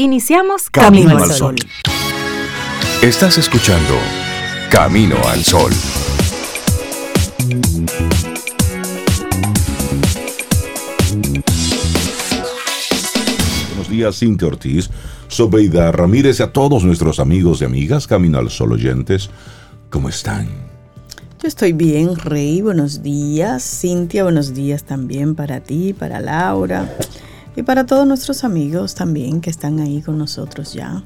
Iniciamos Camino, al Sol. Estás escuchando Camino al Sol. Buenos días, Cintia Ortiz, Sobeida Ramírez y a todos nuestros amigos y amigas Camino al Sol oyentes. ¿Cómo están? Yo estoy bien, Rey. Buenos días. Cintia, buenos días también para ti, para Laura. Y para todos nuestros amigos también que están ahí con nosotros ya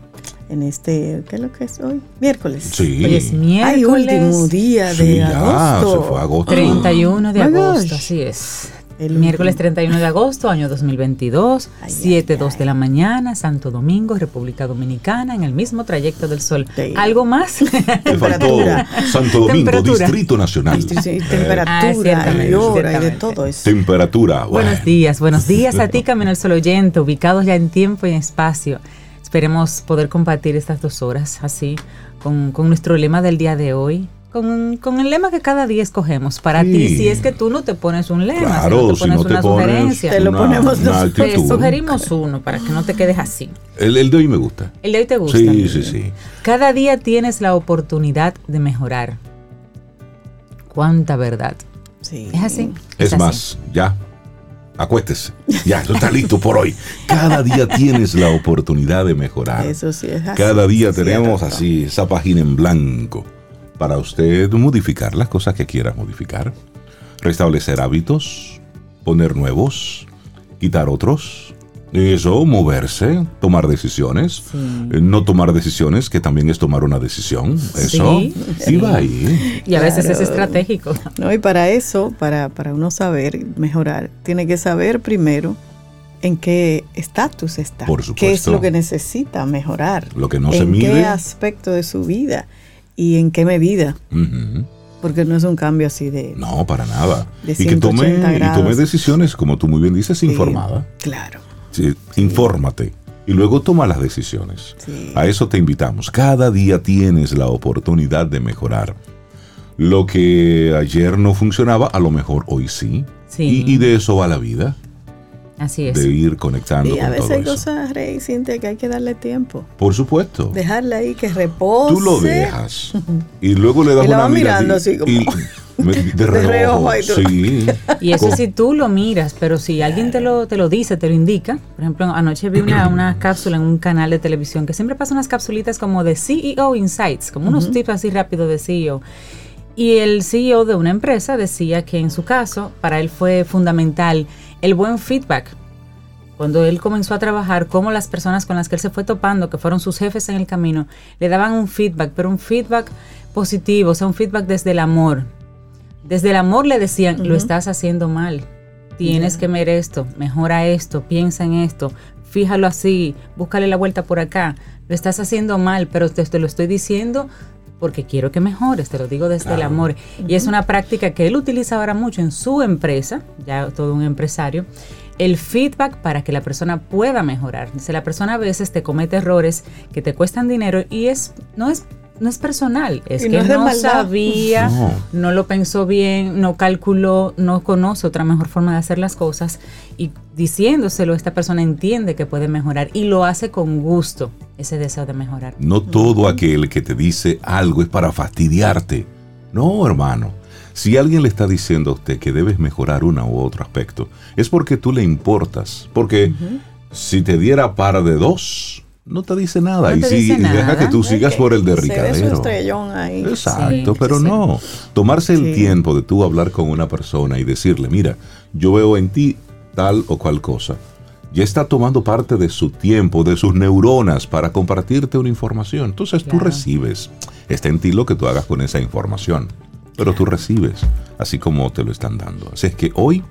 en este, ¿qué es lo que es hoy? Miércoles. Sí. Hoy es miércoles. Ay, último día de agosto. se fue agosto. 31 de agosto, así es. El miércoles 31 de agosto, año 2022, 7, 2 de la mañana, Santo Domingo, República Dominicana, en el mismo trayecto del sol. ¿Algo más? Temperatura. Santo Domingo, Distrito Nacional. temperatura, ah, y hora y de todo eso. Temperatura. Buenos días, buenos días a ti, Camino al Sol oyente, ubicados ya en tiempo y en espacio. Esperemos poder compartir estas dos horas así, con, con nuestro lema del día de hoy, con, el lema que cada día escogemos para ti. Si es que tú no te pones un lema, claro, si no te pones una sugerencia, te lo ponemos Te sugerimos uno para que no te quedes así. El, el, de hoy me gusta. El de hoy te gusta. Sí, sí, sí. Cada día tienes la oportunidad de mejorar. Cuánta verdad. Sí. Es así. Es, más, ya. Acuéstese. Ya, tú estás listo por hoy. Cada día tienes la oportunidad de mejorar. Eso sí es así. Cada día tenemos así esa página en blanco para usted modificar las cosas que quiera modificar, restablecer hábitos, poner nuevos, quitar otros. Eso, moverse, tomar decisiones, eh, no tomar decisiones, que también es tomar una decisión. Eso, sí, va ahí. Y a veces es estratégico. No, y para eso, para, para uno saber mejorar, tiene que saber primero en qué estatus está. Por supuesto. ¿Qué es lo que necesita mejorar? Lo que no se mide. ¿En qué aspecto de su vida? Y en qué medida. Porque no es un cambio así de. No, para nada. y que tome, y tome decisiones, como tú muy bien dices, informada. Claro. Sí, infórmate. Y luego toma las decisiones. A eso te invitamos. Cada día tienes la oportunidad de mejorar. Lo que ayer no funcionaba, a lo mejor hoy sí. sí. y de eso va la vida. Así es. De ir conectando. Y a veces hay cosas, Rey, Cintia, que hay que darle tiempo. Por supuesto. Dejarla ahí que repose. Tú lo dejas. Y luego le das y una mirando así como. de reojo. sí. Y eso si tú lo miras, pero si alguien te lo, te lo dice, te lo indica. Por ejemplo, anoche vi una, una cápsula en un canal de televisión que siempre pasa unas capsulitas como de CEO Insights, como unos tips así rápidos de CEO. Y el CEO de una empresa decía que en su caso, para él fue fundamental el buen feedback. Cuando él comenzó a trabajar, como las personas con las que él se fue topando, que fueron sus jefes en el camino, le daban un feedback, pero un feedback positivo, o sea, un feedback desde el amor. Desde el amor le decían, lo estás haciendo mal, tienes que ver esto, mejora esto, piensa en esto, fíjalo así, búscale la vuelta por acá, lo estás haciendo mal, pero te, lo estoy diciendo porque quiero que mejores, te lo digo desde el amor. Y es una práctica que él utiliza ahora mucho en su empresa, ya todo un empresario, el feedback para que la persona pueda mejorar. Dice, la persona a veces te comete errores que te cuestan dinero y es no es no es personal, es que no, sabía, no. lo pensó bien, no calculó, no conoce otra mejor forma de hacer las cosas y diciéndoselo esta persona entiende que puede mejorar y lo hace con gusto, ese deseo de mejorar. No todo aquel que te dice algo es para fastidiarte. No, hermano. Si alguien le está diciendo a usted que debes mejorar uno u otro aspecto, es porque tú le importas. Porque si te diera par de dos, no te dice nada. y, si, deja que tú sigas por el derricadero. Ahí. Exacto, pero no. Tomarse el tiempo de tú hablar con una persona y decirle, mira, yo veo en ti tal o cual cosa. Ya está tomando parte de su tiempo, de sus neuronas para compartirte una información. Entonces tú recibes. Está en ti lo que tú hagas con esa información. Pero tú recibes, así como te lo están dando. Así es que hoy,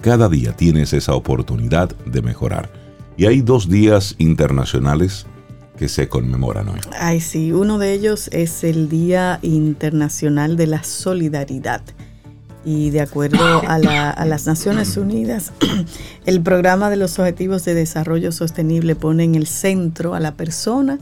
cada día tienes esa oportunidad de mejorar. Y hay dos días internacionales que se conmemoran hoy. Ay, sí, uno de ellos es el Día Internacional de la Solidaridad. Y de acuerdo a, las Naciones Unidas, el programa de los Objetivos de Desarrollo Sostenible pone en el centro a la persona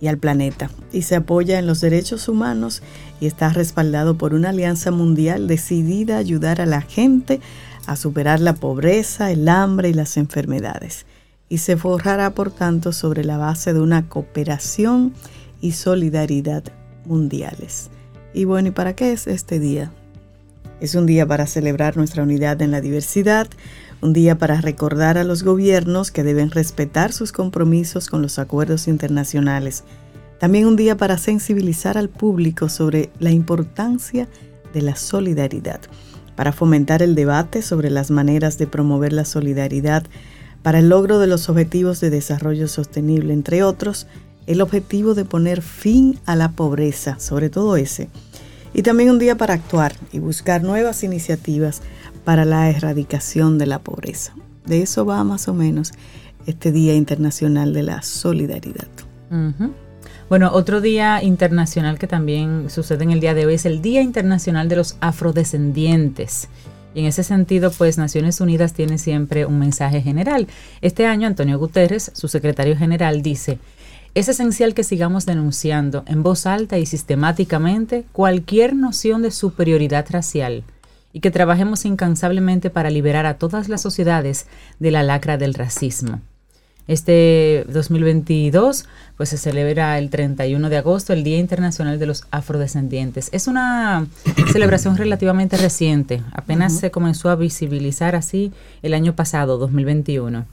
y al planeta y se apoya en los derechos humanos y está respaldado por una alianza mundial decidida a ayudar a la gente a superar la pobreza, el hambre y las enfermedades y se forjará por tanto sobre la base de una cooperación y solidaridad mundiales. Y bueno, ¿y para qué es este día? Es un día para celebrar nuestra unidad en la diversidad, un día para recordar a los gobiernos que deben respetar sus compromisos con los acuerdos internacionales. También un día para sensibilizar al público sobre la importancia de la solidaridad, para fomentar el debate sobre las maneras de promover la solidaridad para el logro de los objetivos de desarrollo sostenible, entre otros, el objetivo de poner fin a la pobreza, sobre todo ese. Y también un día para actuar y buscar nuevas iniciativas para la erradicación de la pobreza. De eso va más o menos este Día Internacional de la Solidaridad. Bueno, otro día internacional que también sucede en el día de hoy es el Día Internacional de los Afrodescendientes. Y en ese sentido, pues Naciones Unidas tiene siempre un mensaje general. Este año, Antonio Guterres, su secretario general, dice, es esencial que sigamos denunciando en voz alta y sistemáticamente cualquier noción de superioridad racial y que trabajemos incansablemente para liberar a todas las sociedades de la lacra del racismo. Este 2022 pues se celebra el 31 de agosto el Día Internacional de los Afrodescendientes. Es una celebración relativamente reciente, apenas se comenzó a visibilizar así el año pasado, 2021.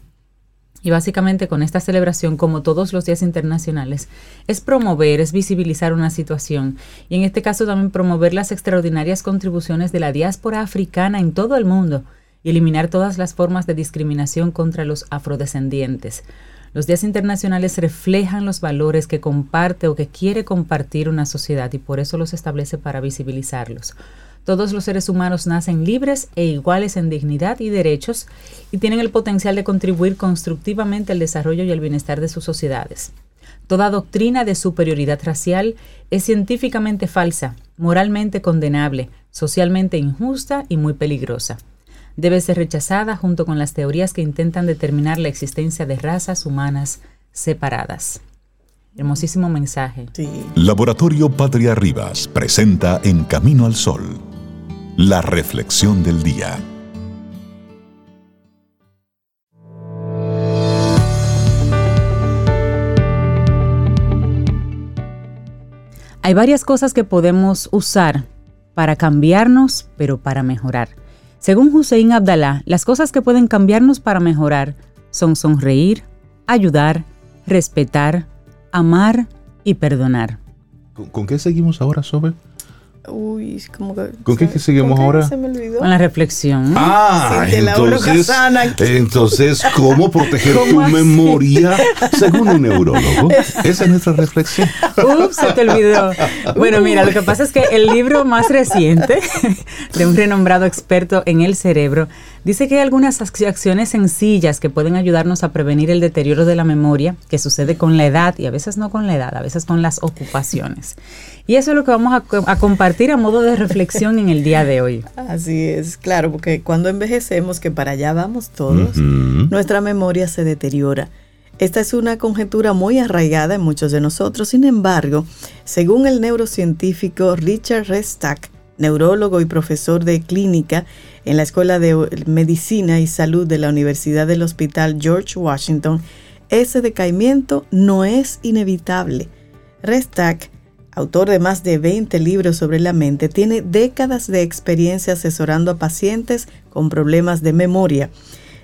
Y básicamente con esta celebración, como todos los días internacionales, es promover, es visibilizar una situación y en este caso también promover las extraordinarias contribuciones de la diáspora africana en todo el mundo eliminar todas las formas de discriminación contra los afrodescendientes. Los días internacionales reflejan los valores que comparte o que quiere compartir una sociedad y por eso los establece para visibilizarlos. Todos los seres humanos nacen libres e iguales en dignidad y derechos y tienen el potencial de contribuir constructivamente al desarrollo y al bienestar de sus sociedades. Toda doctrina de superioridad racial es científicamente falsa, moralmente condenable, socialmente injusta y muy peligrosa. Debe ser rechazada junto con las teorías que intentan determinar la existencia de razas humanas separadas. Hermosísimo mensaje. Laboratorio Patria Rivas presenta En Camino al Sol la reflexión del día. Hay varias cosas que podemos usar para cambiarnos, pero para mejorar. Según Hussein Abdallah, las cosas que pueden cambiarnos para mejorar son sonreír, ayudar, respetar, amar y perdonar. ¿Con, qué seguimos ahora, Sobe? Uy, como que. ¿Con qué que seguimos ahora? Se me olvidó. Con la reflexión. Ah, entonces, entonces, ¿cómo proteger tu memoria según un neurólogo? Esa es nuestra reflexión. Ups, se te olvidó. Bueno, mira, lo que pasa es que el libro más reciente de un renombrado experto en el cerebro dice que hay algunas acciones sencillas que pueden ayudarnos a prevenir el deterioro de la memoria que sucede con la edad y a veces no con la edad, a veces con las ocupaciones. Y eso es lo que vamos a, compartir a modo de reflexión en el día de hoy. Así es, claro, porque cuando envejecemos, que para allá vamos todos, nuestra memoria se deteriora. Esta es una conjetura muy arraigada en muchos de nosotros, sin embargo, según el neurocientífico Richard Restack, neurólogo y profesor de clínica en la Escuela de Medicina y Salud de la Universidad del Hospital George Washington, ese decaimiento no es inevitable. Restack autor de más de 20 libros sobre la mente, tiene décadas de experiencia asesorando a pacientes con problemas de memoria.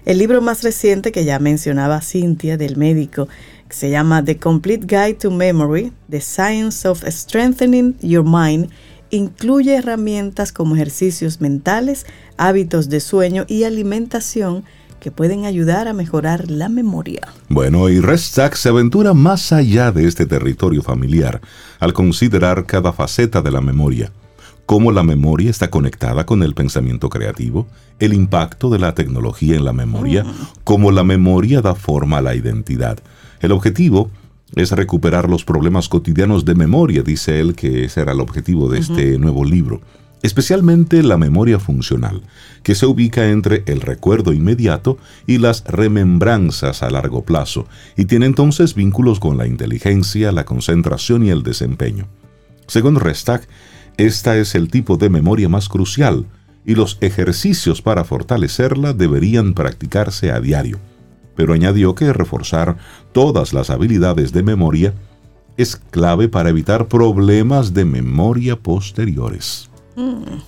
El libro más reciente que ya mencionaba Cynthia del médico, se llama The Complete Guide to Memory, The Science of Strengthening Your Mind, incluye herramientas como ejercicios mentales, hábitos de sueño y alimentación que pueden ayudar a mejorar la memoria. Bueno, y Restack se aventura más allá de este territorio familiar al considerar cada faceta de la memoria, cómo la memoria está conectada con el pensamiento creativo, el impacto de la tecnología en la memoria, cómo la memoria da forma a la identidad. El objetivo es recuperar los problemas cotidianos de memoria, dice él que ese era el objetivo de este nuevo libro especialmente la memoria funcional, que se ubica entre el recuerdo inmediato y las remembranzas a largo plazo, y tiene entonces vínculos con la inteligencia, la concentración y el desempeño. Según Restack, esta es el tipo de memoria más crucial, y los ejercicios para fortalecerla deberían practicarse a diario. pero añadió que reforzar todas las habilidades de memoria es clave para evitar problemas de memoria posteriores.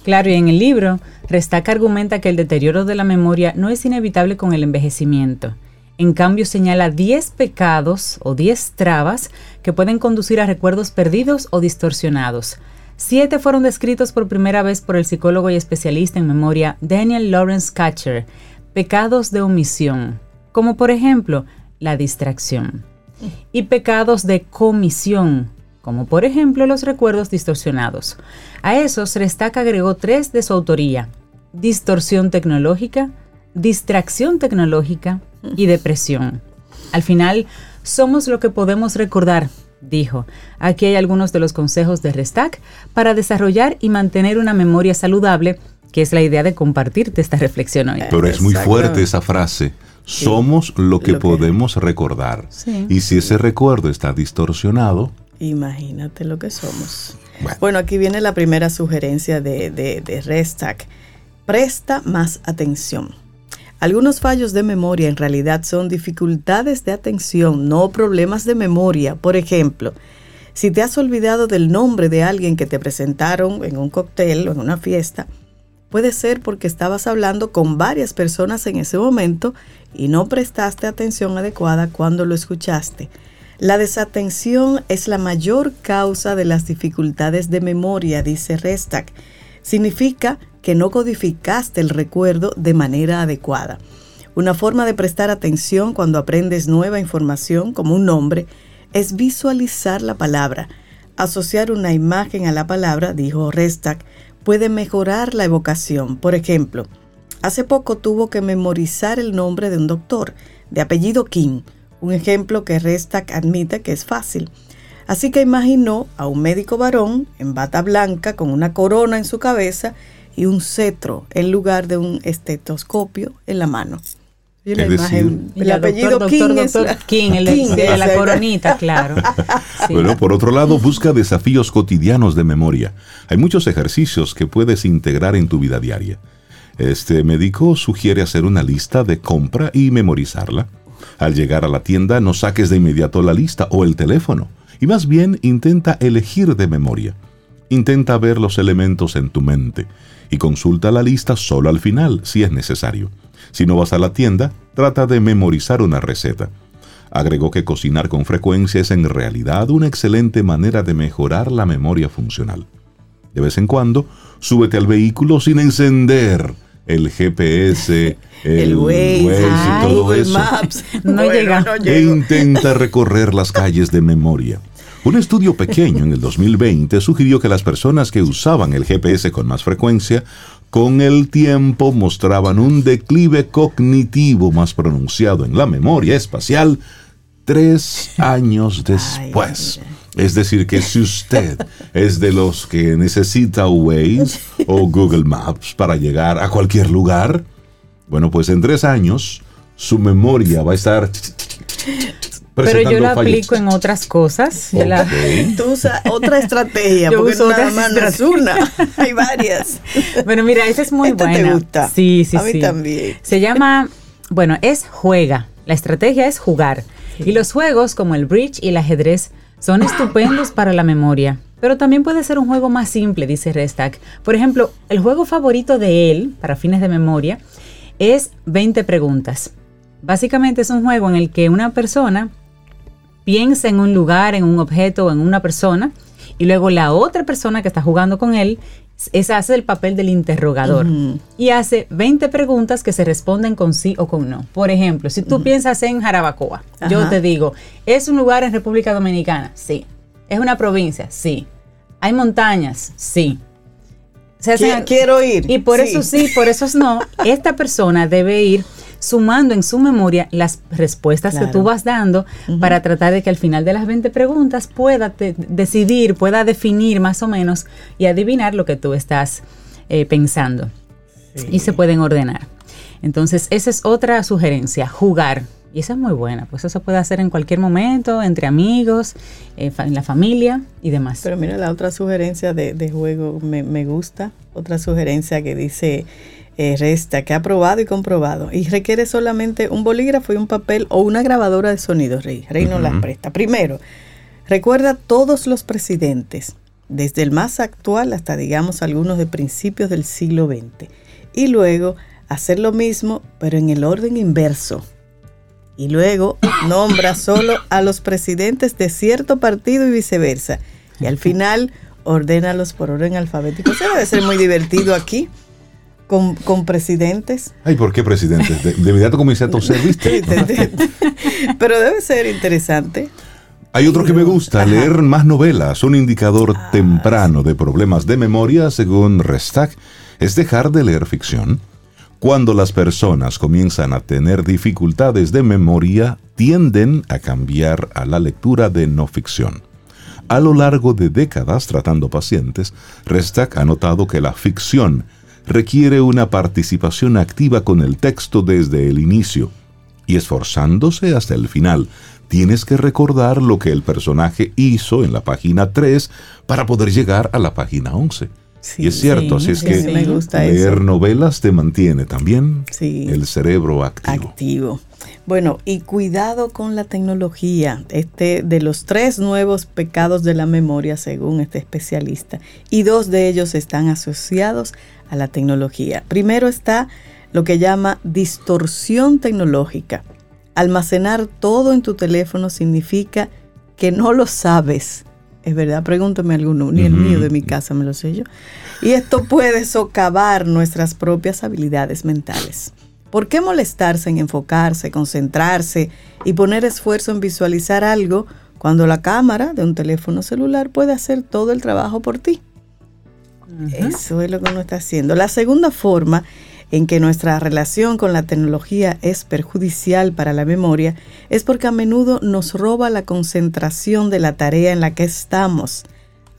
Claro, y en el libro, Restaca argumenta que el deterioro de la memoria no es inevitable con el envejecimiento. En cambio, señala 10 pecados o 10 trabas que pueden conducir a recuerdos perdidos o distorsionados. Siete fueron descritos por primera vez por el psicólogo y especialista en memoria Daniel Lawrence Catcher, pecados de omisión, como por ejemplo la distracción, y pecados de comisión, como por ejemplo los recuerdos distorsionados. A esos Restaca agregó tres de su autoría, distorsión tecnológica, distracción tecnológica y depresión. Al final, somos lo que podemos recordar, dijo. Aquí hay algunos de los consejos de Restac para desarrollar y mantener una memoria saludable, que es la idea de compartirte esta reflexión hoy. Pero es muy fuerte esa frase. Somos lo que, podemos recordar. Y si ese recuerdo está distorsionado, Imagínate lo que somos. Bueno, aquí viene la primera sugerencia de, de, de Restack. Presta más atención. Algunos fallos de memoria en realidad son dificultades de atención, no problemas de memoria. Por ejemplo, si te has olvidado del nombre de alguien que te presentaron en un cóctel o en una fiesta, puede ser porque estabas hablando con varias personas en ese momento y no prestaste atención adecuada cuando lo escuchaste. La desatención es la mayor causa de las dificultades de memoria, dice Restack. Significa que no codificaste el recuerdo de manera adecuada. Una forma de prestar atención cuando aprendes nueva información, como un nombre, es visualizar la palabra. Asociar una imagen a la palabra, dijo Restack, puede mejorar la evocación. Por ejemplo, hace poco tuvo que memorizar el nombre de un doctor, de apellido King, un ejemplo que Restack admite que es fácil. Así que imaginó a un médico varón en bata blanca con una corona en su cabeza y un cetro en lugar de un estetoscopio en la mano. Y la imagen, el apellido King, King, el de la coronita, claro. Bueno, por otro lado, busca desafíos cotidianos de memoria. Hay muchos ejercicios que puedes integrar en tu vida diaria. Este médico sugiere hacer una lista de compra y memorizarla. Al llegar a la tienda, no saques de inmediato la lista o el teléfono, y más bien intenta elegir de memoria. Intenta ver los elementos en tu mente y consulta la lista solo al final, si es necesario. Si no vas a la tienda, trata de memorizar una receta. Agregó que cocinar con frecuencia es en realidad una excelente manera de mejorar la memoria funcional. De vez en cuando, súbete al vehículo sin encender el GPS, el, Waze, y todo eso. No, llega. E intenta recorrer las calles de memoria. Un estudio pequeño en el 2020 sugirió que las personas que usaban el GPS con más frecuencia, con el tiempo mostraban un declive cognitivo más pronunciado en la memoria espacial tres años después. Es decir, que si usted es de los que necesita Waze o Google Maps para llegar a cualquier lugar, bueno, pues en tres años su memoria va a estar... Pero yo la aplico en otras cosas. Tú usas otra estrategia, yo porque uso nada más una, hay varias. Bueno, mira, esa es muy buena. te gusta? Sí, sí, A mí también. Se llama, bueno, es juega. La estrategia es jugar. Y los juegos como el bridge y el ajedrez son estupendos para la memoria. Pero también puede ser un juego más simple, dice Restack. Por ejemplo, el juego favorito de él, para fines de memoria, es 20 preguntas. Básicamente es un juego en el que una persona piensa en un lugar, en un objeto o en una persona, y luego la otra persona que está jugando con él esa hace el papel del interrogador y hace 20 preguntas que se responden con sí o con no. Por ejemplo, si tú piensas en Jarabacoa, yo te digo, ¿es un lugar en República Dominicana? Sí. ¿Es una provincia? Sí. ¿Hay montañas? Sí. quiero, ir. Y por eso sí, por eso es no. Esta persona debe ir sumando en su memoria las respuestas que tú vas dando para tratar de que al final de las 20 preguntas pueda decidir, pueda definir más o menos y adivinar lo que tú estás eh, pensando. Y se pueden ordenar. Entonces, esa es otra sugerencia, jugar. Y esa es muy buena, pues eso se puede hacer en cualquier momento, entre amigos, eh, en la familia y demás. Pero mira, la otra sugerencia de, juego me, me, gusta. Otra sugerencia que dice eh, resta que ha probado y comprobado y requiere solamente un bolígrafo y un papel o una grabadora de sonido, Rey. Rey nos las presta. Primero, recuerda todos los presidentes, desde el más actual hasta, digamos, algunos de principios del siglo XX. Y luego, hacer lo mismo, pero en el orden inverso. Y luego, nombra solo a los presidentes de cierto partido y viceversa. Y al final, ordénalos por orden alfabético. Eso debe ser muy divertido aquí con, presidentes. Ay, ¿por qué presidentes? De, inmediato comencé a toser, ¿viste? Pero debe ser interesante. Hay otro que me gusta, leer más novelas. Un indicador ah, temprano de problemas de memoria, según Restack, es dejar de leer ficción. Cuando las personas comienzan a tener dificultades de memoria, tienden a cambiar a la lectura de no ficción. A lo largo de décadas tratando pacientes, Restack ha notado que la ficción requiere una participación activa con el texto desde el inicio y esforzándose hasta el final. Tienes que recordar lo que el personaje hizo en la página 3 para poder llegar a la página 11. y es cierto, así es que leer novelas te mantiene también el cerebro activo. activo. Bueno, y cuidado con la tecnología, este de los tres nuevos pecados de la memoria según este especialista, y dos de ellos están asociados a la tecnología. Primero está lo que llama distorsión tecnológica. Almacenar todo en tu teléfono significa que no lo sabes. Es verdad, pregúntame alguno, ni el mío de mi casa me lo sé yo. Y esto puede socavar nuestras propias habilidades mentales. ¿Por qué molestarse en enfocarse, concentrarse y poner esfuerzo en visualizar algo cuando la cámara de un teléfono celular puede hacer todo el trabajo por ti? Eso es lo que uno está haciendo. La segunda forma en que nuestra relación con la tecnología es perjudicial para la memoria es porque a menudo nos roba la concentración de la tarea en la que estamos.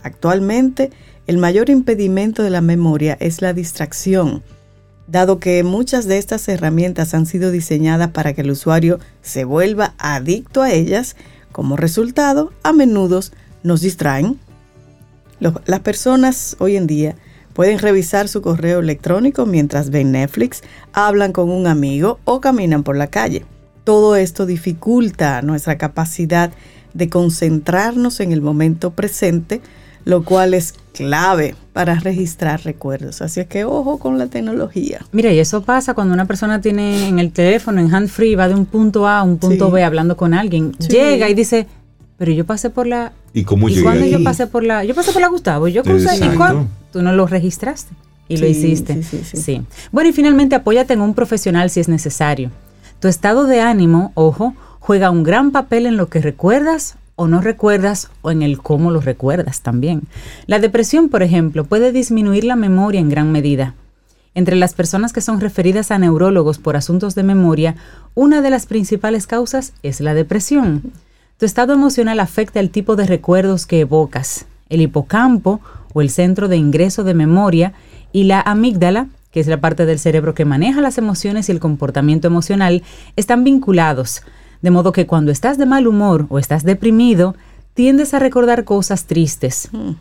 Actualmente, el mayor impedimento de la memoria es la distracción, dado que muchas de estas herramientas han sido diseñadas para que el usuario se vuelva adicto a ellas, como resultado, a menudo nos distraen las personas hoy en día pueden revisar su correo electrónico mientras ven Netflix, hablan con un amigo o caminan por la calle. Todo esto dificulta nuestra capacidad de concentrarnos en el momento presente, lo cual es clave para registrar recuerdos. Así es que ojo con la tecnología. Mira, y eso pasa cuando una persona tiene en el teléfono, en hand free, va de un punto A a un punto B hablando con alguien. Llega y dice, pero yo pasé por la ¿Y cómo ¿Y cuando yo pasé por la yo pasé por la Gustavo, yo crucé y cuando tú no lo registraste y lo hiciste. Sí, sí, sí. Bueno, y finalmente apóyate en un profesional si es necesario. Tu estado de ánimo, ojo, juega un gran papel en lo que recuerdas o no recuerdas o en el cómo lo recuerdas también. La depresión, por ejemplo, puede disminuir la memoria en gran medida. Entre las personas que son referidas a neurólogos por asuntos de memoria, una de las principales causas es la depresión. Tu estado emocional afecta el tipo de recuerdos que evocas. El hipocampo o el centro de ingreso de memoria y la amígdala, que es la parte del cerebro que maneja las emociones y el comportamiento emocional, están vinculados. De modo que cuando estás de mal humor o estás deprimido, tiendes a recordar cosas tristes. Hmm.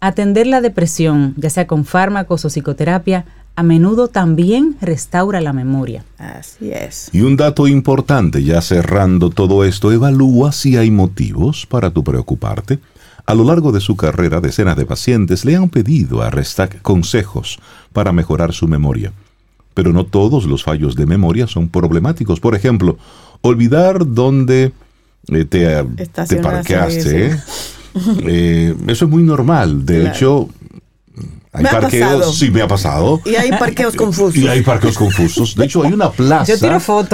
Atender la depresión, ya sea con fármacos o psicoterapia, a menudo también restaura la memoria. Así es. Y un dato importante, ya cerrando todo esto, evalúa si hay motivos para tu preocuparte. A lo largo de su carrera, decenas de pacientes le han pedido a Restack consejos para mejorar su memoria. Pero no todos los fallos de memoria son problemáticos. Por ejemplo, olvidar dónde eh, te, te, parqueaste. Eh, eso es muy normal. De hecho, hay parqueos, sí me ha pasado. Y hay parqueos confusos. Y hay parqueos confusos. De hecho, hay una plaza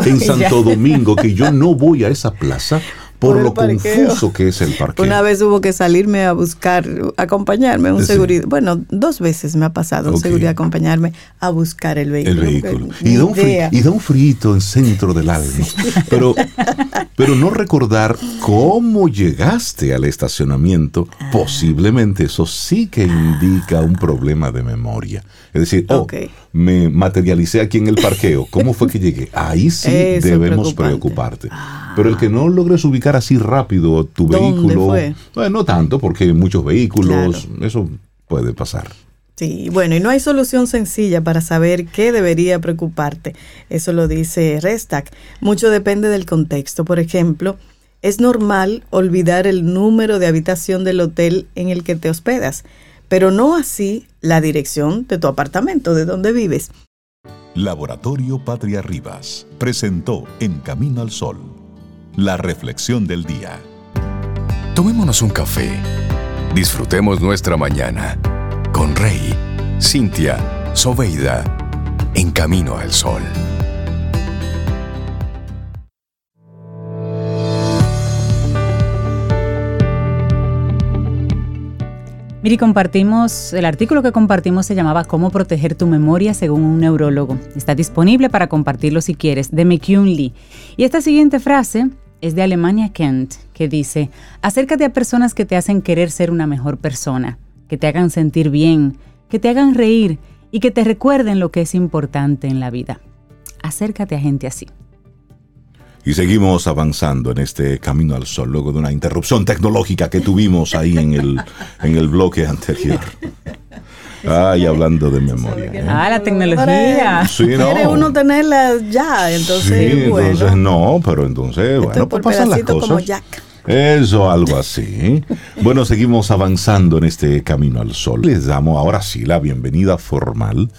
en Santo Domingo que yo no voy a esa plaza por, lo confuso que es el parqueo. Una vez hubo que salirme a buscar, acompañarme, un seguridad. Bueno, dos veces me ha pasado un seguridad acompañarme a buscar el vehículo. El vehículo. Y da, un y da, un frito en centro del alma. Pero, pero no recordar cómo llegaste al estacionamiento, ah. posiblemente eso sí que indica un problema de memoria. Es decir, oh, me materialicé aquí en el parqueo. ¿Cómo fue que llegué? Ahí sí debemos preocuparte. Ah. Pero el que no logres ubicar así rápido tu vehículo, Bueno, no tanto, porque muchos vehículos, eso puede pasar. Sí, bueno, y no hay solución sencilla para saber qué debería preocuparte. Eso lo dice Restack. Mucho depende del contexto. Por ejemplo, es normal olvidar el número de habitación del hotel en el que te hospedas, pero no así la dirección de tu apartamento, de donde vives. Laboratorio Patria Rivas presentó En Camino al Sol, la reflexión del día. Tomémonos un café. Disfrutemos nuestra mañana con Rey, Cintia, Soveida, en camino al sol. Miri, compartimos, el artículo que compartimos se llamaba Cómo proteger tu memoria según un neurólogo. Está disponible para compartirlo si quieres, de McCune Lee. Y esta siguiente frase es de Alemania Kent, que dice, acércate a personas que te hacen querer ser una mejor persona que te hagan sentir bien, que te hagan reír y que te recuerden lo que es importante en la vida. Acércate a gente así. Y seguimos avanzando en este camino al sol, luego de una interrupción tecnológica que tuvimos ahí en el, en el bloque anterior. Ay, hablando de memoria. ¿eh? Ah, la tecnología. Sí, no. Quiere uno tenerla ya, entonces. Sí, entonces no, pero entonces, bueno, pues pasan las cosas. Como Jack. Eso, algo así. Bueno, seguimos avanzando en este camino al sol. Les damos ahora sí la bienvenida formal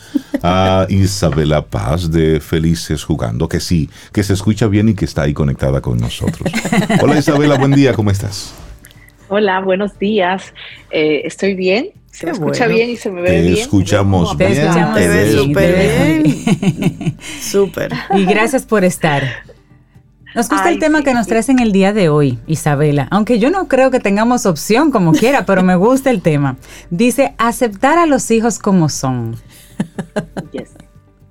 a Isabela Paz de Felices Jugando, que sí, que se escucha bien y que está ahí conectada con nosotros. Hola Isabela, buen día, ¿cómo estás? Hola, buenos días. Eh, estoy bien. Se me escucha bien y se me ve bien. Escuchamos bien. Te escuchamos bien. Te ves súper bien. Súper. Y gracias por estar. Nos gusta el tema que nos traes en el día de hoy, Isabela, aunque yo no creo que tengamos opción como quiera, pero me gusta el tema. Dice, aceptar a los hijos como son. Yes.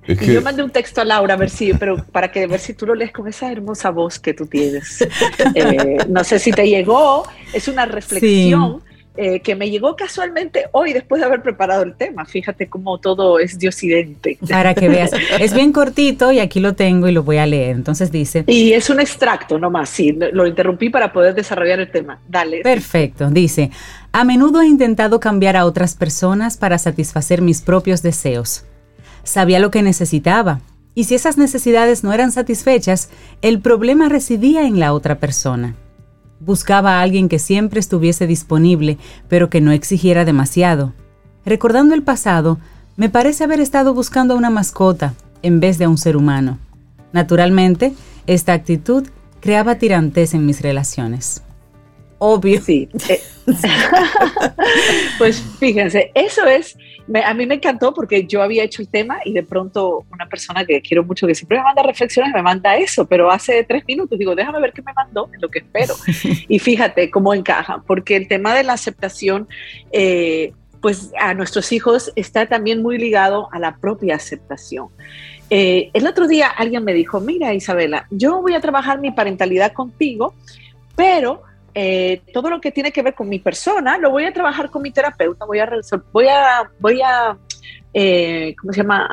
y yo mandé un texto a Laura a ver si, pero para que ver si tú lo lees con esa hermosa voz que tú tienes. Eh, no sé si te llegó, es una reflexión eh, que me llegó casualmente hoy después de haber preparado el tema. Fíjate cómo todo es de occidente. Para que veas. Es bien cortito y aquí lo tengo y lo voy a leer. Entonces dice... Y es un extracto nomás, sí. Lo interrumpí para poder desarrollar el tema. Dale. Perfecto. Dice, a menudo he intentado cambiar a otras personas para satisfacer mis propios deseos. Sabía lo que necesitaba. Y si esas necesidades no eran satisfechas, el problema residía en la otra persona. Buscaba a alguien que siempre estuviese disponible, pero que no exigiera demasiado. Recordando el pasado, me parece haber estado buscando a una mascota en vez de a un ser humano. Naturalmente, esta actitud creaba tirantes en mis relaciones. Obvio. Sí. Eh, pues fíjense, eso es a mí me encantó porque yo había hecho el tema y de pronto una persona que quiero mucho, que siempre me manda reflexiones, me manda eso, pero hace tres minutos digo, déjame ver qué me mandó, lo que espero. y fíjate cómo encaja, porque el tema de la aceptación, eh, pues a nuestros hijos está también muy ligado a la propia aceptación. Eh, el otro día alguien me dijo, mira Isabela, yo voy a trabajar mi parentalidad contigo, pero eh, todo lo que tiene que ver con mi persona lo voy a trabajar con mi terapeuta, voy a, voy a, voy a eh, ¿cómo se llama?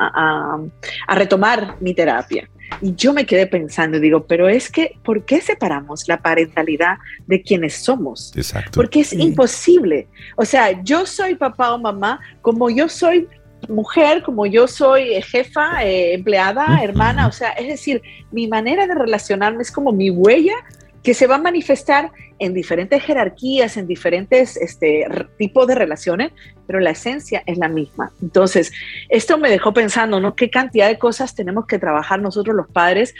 A, retomar mi terapia. Y yo me quedé pensando, digo, pero es que, ¿por qué separamos la parentalidad de quienes somos? Exacto. Porque es imposible. O sea, yo soy papá o mamá, como yo soy mujer, como yo soy jefa, eh, empleada, hermana, o sea, es decir, mi manera de relacionarme es como mi huella que se va a manifestar en diferentes jerarquías, en diferentes este, tipos de relaciones, pero la esencia es la misma. Entonces, esto me dejó pensando, ¿no? ¿Qué cantidad de cosas tenemos que trabajar nosotros los padres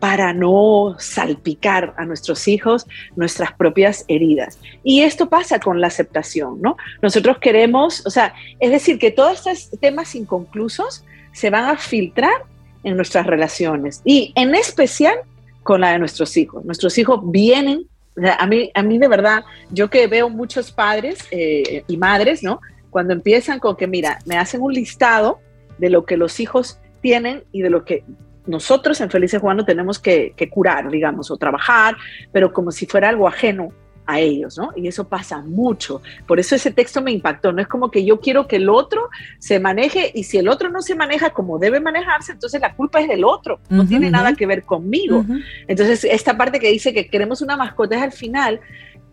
para no salpicar a nuestros hijos nuestras propias heridas? Y esto pasa con la aceptación, ¿no? Nosotros queremos, o sea, es decir, que todos estos temas inconclusos se van a filtrar en nuestras relaciones y en especial con la de nuestros hijos. Nuestros hijos vienen, a mí, a mí de verdad, yo que veo muchos padres eh, y madres, ¿no? Cuando empiezan con que, mira, me hacen un listado de lo que los hijos tienen y de lo que nosotros en Felices Jugando tenemos que, que curar, digamos, o trabajar, pero como si fuera algo ajeno a ellos, ¿no? Y eso pasa mucho. Por eso ese texto me impactó. No es como que yo quiero que el otro se maneje y si el otro no se maneja como debe manejarse, entonces la culpa es del otro. No tiene nada que ver conmigo. Entonces, esta parte que dice que queremos una mascota es al final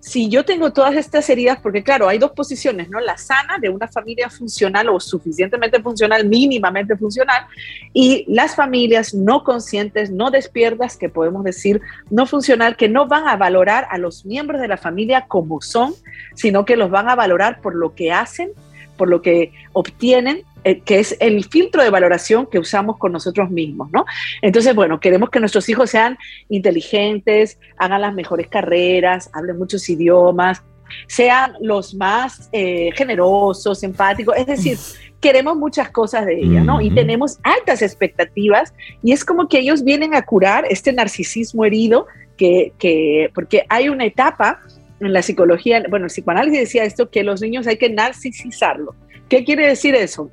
si yo tengo todas estas heridas, porque claro, hay dos posiciones, ¿no? La sana de una familia funcional o suficientemente funcional, mínimamente funcional, y las familias no conscientes, no despiertas, que podemos decir no funcional, que no van a valorar a los miembros de la familia como son, sino que los van a valorar por lo que hacen, por lo que obtienen eh, que es el filtro de valoración que usamos con nosotros mismos, ¿no? Entonces, bueno, queremos que nuestros hijos sean inteligentes, hagan las mejores carreras, hablen muchos idiomas, sean los más eh, generosos, empáticos, es decir, queremos muchas cosas de ella, ¿no? Y tenemos altas expectativas y es como que ellos vienen a curar este narcisismo herido que, que porque hay una etapa en la psicología, bueno, el psicoanálisis decía esto, que los niños hay que narcisizarlo. ¿Qué quiere decir eso?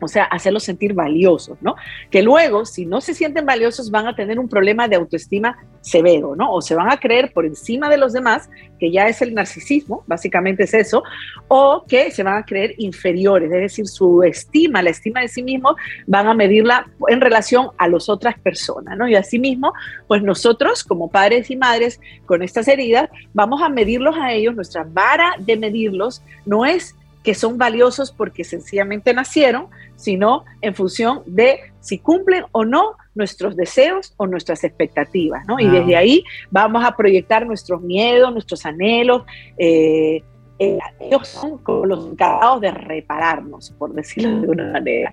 O sea, hacerlos sentir valiosos, ¿no? Que luego, si no se sienten valiosos, van a tener un problema de autoestima severo, ¿no? O se van a creer por encima de los demás, que ya es el narcisismo, básicamente es eso, o que se van a creer inferiores, es decir, su estima, la estima de sí mismos, van a medirla en relación a las otras personas, ¿no? Y asimismo, pues nosotros como padres y madres con estas heridas, vamos a medirlos a ellos, nuestra vara de medirlos no es que son valiosos porque sencillamente nacieron, sino en función de si cumplen o no nuestros deseos o nuestras expectativas, ¿no? Y desde ahí vamos a proyectar nuestros miedos, nuestros anhelos, eh, eh, ellos son como los encargados de repararnos, por decirlo de una manera.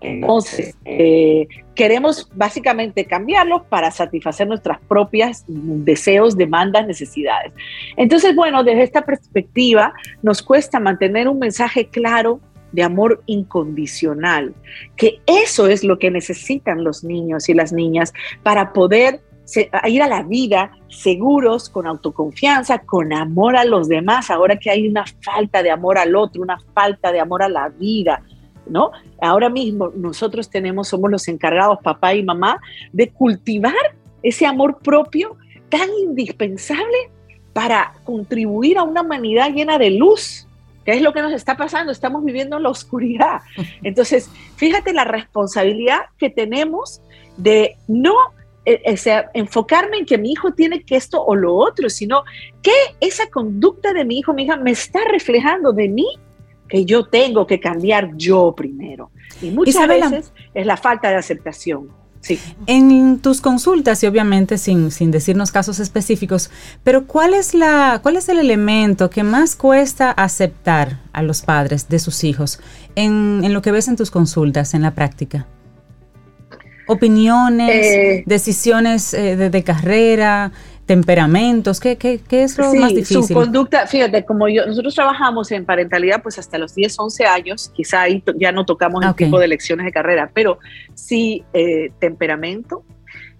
Entonces, eh, queremos básicamente cambiarlos para satisfacer nuestras propias deseos, demandas, necesidades. Entonces, bueno, desde esta perspectiva nos cuesta mantener un mensaje claro de amor incondicional, que eso es lo que necesitan los niños y las niñas para poder ir a la vida seguros, con autoconfianza, con amor a los demás, ahora que hay una falta de amor al otro, una falta de amor a la vida, ¿no? Ahora mismo nosotros tenemos, somos los encargados, papá y mamá, de cultivar ese amor propio tan indispensable para contribuir a una humanidad llena de luz, que es lo que nos está pasando, estamos viviendo en la oscuridad. Entonces, fíjate la responsabilidad que tenemos de no eh, sea, enfocarme en que mi hijo tiene que esto o lo otro, sino que esa conducta de mi hijo, mi hija, me está reflejando de mí que yo tengo que cambiar yo primero. Y muchas veces es la falta de aceptación. Sí. En tus consultas, y obviamente sin, sin, decirnos casos específicos, pero ¿cuál es, la, ¿cuál es el elemento que más cuesta aceptar a los padres de sus hijos en, en lo que ves en tus consultas, en la práctica? Opiniones, eh, decisiones eh, de, carrera, temperamentos, ¿qué, qué, qué es lo más difícil? Su conducta, fíjate, como yo, nosotros trabajamos en parentalidad pues hasta los 10, 11 años, quizá ahí ya no tocamos el tipo de lecciones de carrera, pero sí eh, temperamento,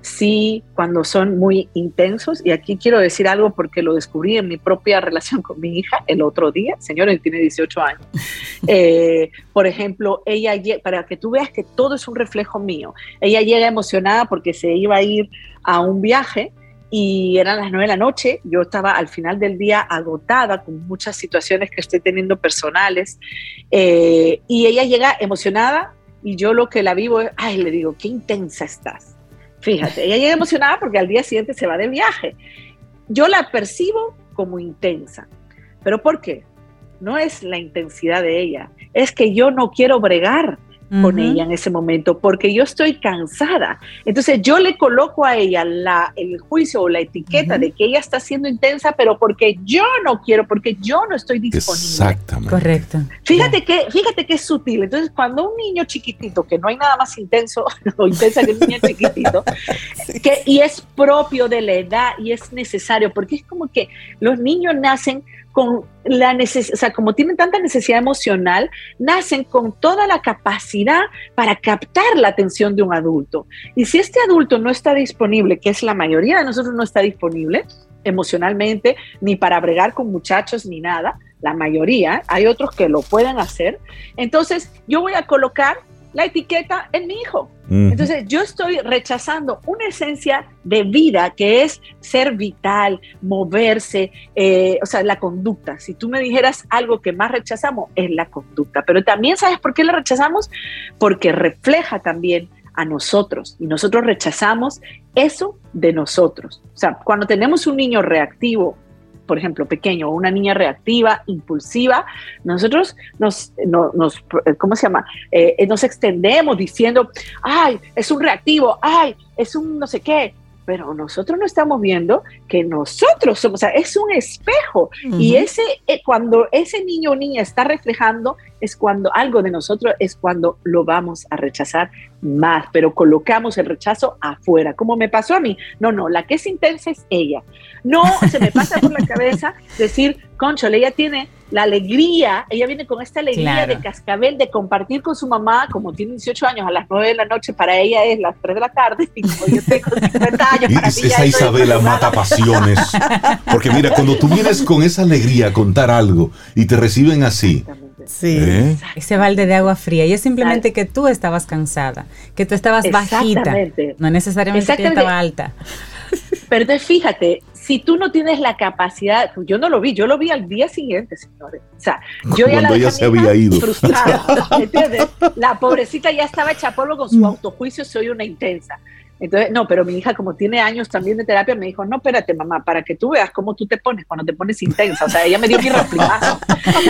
sí cuando son muy intensos, y aquí quiero decir algo porque lo descubrí en mi propia relación con mi hija el otro día, señores, tiene 18 años. Eh, por ejemplo, ella, para que tú veas que todo es un reflejo mío, ella llega emocionada porque se iba a ir a un viaje y eran las 9 de la noche, yo estaba al final del día agotada con muchas situaciones que estoy teniendo personales, eh, y ella llega emocionada y yo lo que la vivo es, ay, le digo, qué intensa estás Fíjate, ella llega emocionada porque al día siguiente se va de viaje. Yo la percibo como intensa. ¿Pero por qué? No es la intensidad de ella, es que yo no quiero bregar con ella en ese momento, porque yo estoy cansada. Entonces yo le coloco a ella la, el juicio o la etiqueta de que ella está siendo intensa, pero porque yo no quiero, porque yo no estoy disponible. Exactamente. Correcto. Fíjate que, fíjate que es sutil. Entonces cuando un niño chiquitito, que no hay nada más intenso o intensa que un niño chiquitito, que, y es propio de la edad y es necesario, porque es como que los niños nacen con la necesidad, como tienen tanta necesidad emocional, nacen con toda la capacidad para captar la atención de un adulto. Y si este adulto no está disponible, que es la mayoría de nosotros no está disponible emocionalmente, ni para bregar con muchachos, ni nada, la mayoría, hay otros que lo pueden hacer, entonces yo voy a colocar la etiqueta en mi hijo. Entonces yo estoy rechazando una esencia de vida que es ser vital, moverse, eh, o sea, la conducta. Si tú me dijeras algo que más rechazamos es la conducta, pero también sabes por qué la rechazamos? Porque refleja también a nosotros y nosotros rechazamos eso de nosotros. O sea, cuando tenemos un niño reactivo por ejemplo, pequeño, una niña reactiva, impulsiva, nosotros nos, nos ¿cómo se llama? Eh, eh, nos extendemos diciendo, ay, es un reactivo, ay, es un no sé qué, pero nosotros no estamos viendo que nosotros somos, o sea, es un espejo. Y ese, eh, cuando ese niño o niña está reflejando, es cuando algo de nosotros es cuando lo vamos a rechazar más, pero colocamos el rechazo afuera, como me pasó a mí. No, no, la que es intensa es ella. No se me pasa por la cabeza decir, concho, ella tiene la alegría, ella viene con esta alegría de cascabel, de compartir con su mamá, como tiene 18 años, a las 9 de la noche, para ella es las 3 de la tarde, y como yo tengo 50 años, para mí Esa Isabela mata pasiones. Porque mira, cuando tú vienes con esa alegría a contar algo y te reciben así, Sí. ¿Eh? Ese balde de agua fría. Y es simplemente que tú estabas cansada, que tú estabas bajita. No necesariamente que estaba alta. Pero fíjate, si tú no tienes la capacidad, yo no lo vi, yo lo vi al día siguiente, señores. O sea, yo ya la se había ido. Frustrada, ¿entiendes? La pobrecita ya estaba hecha polvo con su mm. autojuicio, soy una intensa. Entonces, no, pero mi hija, como tiene años también de terapia, me dijo, no, espérate, mamá, para que tú veas cómo tú te pones cuando te pones intensa. O sea, ella me dio mi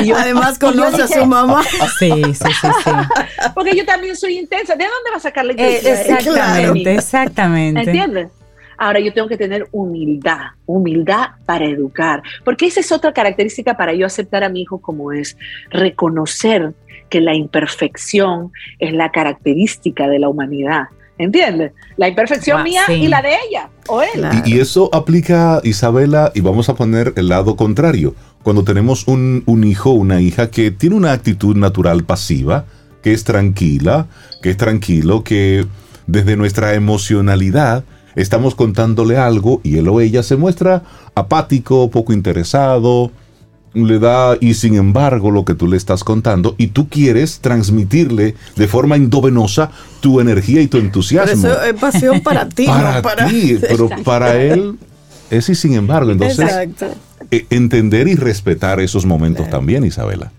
yo, Además, conoce a su mamá. Sí, sí, sí, sí. Porque yo también soy intensa. ¿De dónde va a sacar la eh, intensidad? exactamente, exactamente. ¿Entiendes? Ahora yo tengo que tener humildad, humildad para educar, porque esa es otra característica para yo aceptar a mi hijo como es, reconocer que la imperfección es la característica de la humanidad. ¿Entiendes? La imperfección mía y la de ella o él. Y, eso aplica, Isabela, y vamos a poner el lado contrario. Cuando tenemos un, un hijo, una hija que tiene una actitud natural pasiva, que es tranquila, que es tranquilo, que desde nuestra emocionalidad estamos contándole algo y él o ella se muestra apático, poco interesado, le da y sin embargo lo que tú le estás contando y tú quieres transmitirle de forma indovenosa tu energía y tu entusiasmo. eso es pasión para ti, para, ti, pero para él es y sin embargo. Entonces, e, entender y respetar esos momentos también, Isabela.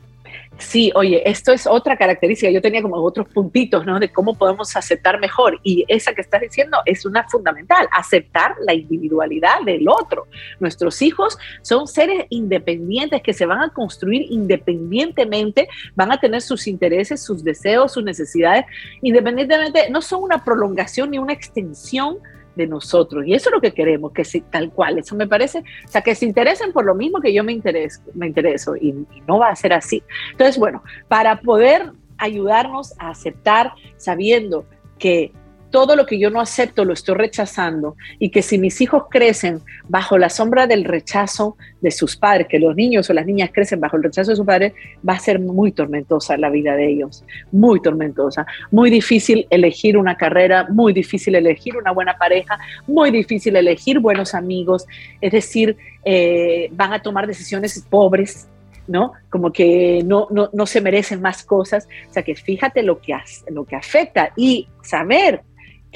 Sí, oye, esto es otra característica. Yo tenía como otros puntitos, ¿no? De cómo podemos aceptar mejor. Y esa que estás diciendo es una fundamental, aceptar la individualidad del otro. Nuestros hijos son seres independientes que se van a construir independientemente, van a tener sus intereses, sus deseos, sus necesidades, independientemente, no son una prolongación ni una extensión de nosotros. Y eso es lo que queremos, que sí, tal cual. Eso me parece, o sea, que se interesen por lo mismo que yo me intereso, me intereso y, y no va a ser así. Entonces, bueno, para poder ayudarnos a aceptar sabiendo que todo lo que yo no acepto lo estoy rechazando. Y que si mis hijos crecen bajo la sombra del rechazo de sus padres, que los niños o las niñas crecen bajo el rechazo de sus padres, va a ser muy tormentosa la vida de ellos, muy tormentosa, muy difícil elegir una carrera, muy difícil elegir una buena pareja, muy difícil elegir buenos amigos, es decir, eh, van a tomar decisiones pobres, ¿no? Como que no, no, no, se merecen más cosas. O sea, que fíjate lo que, lo que afecta. Y saber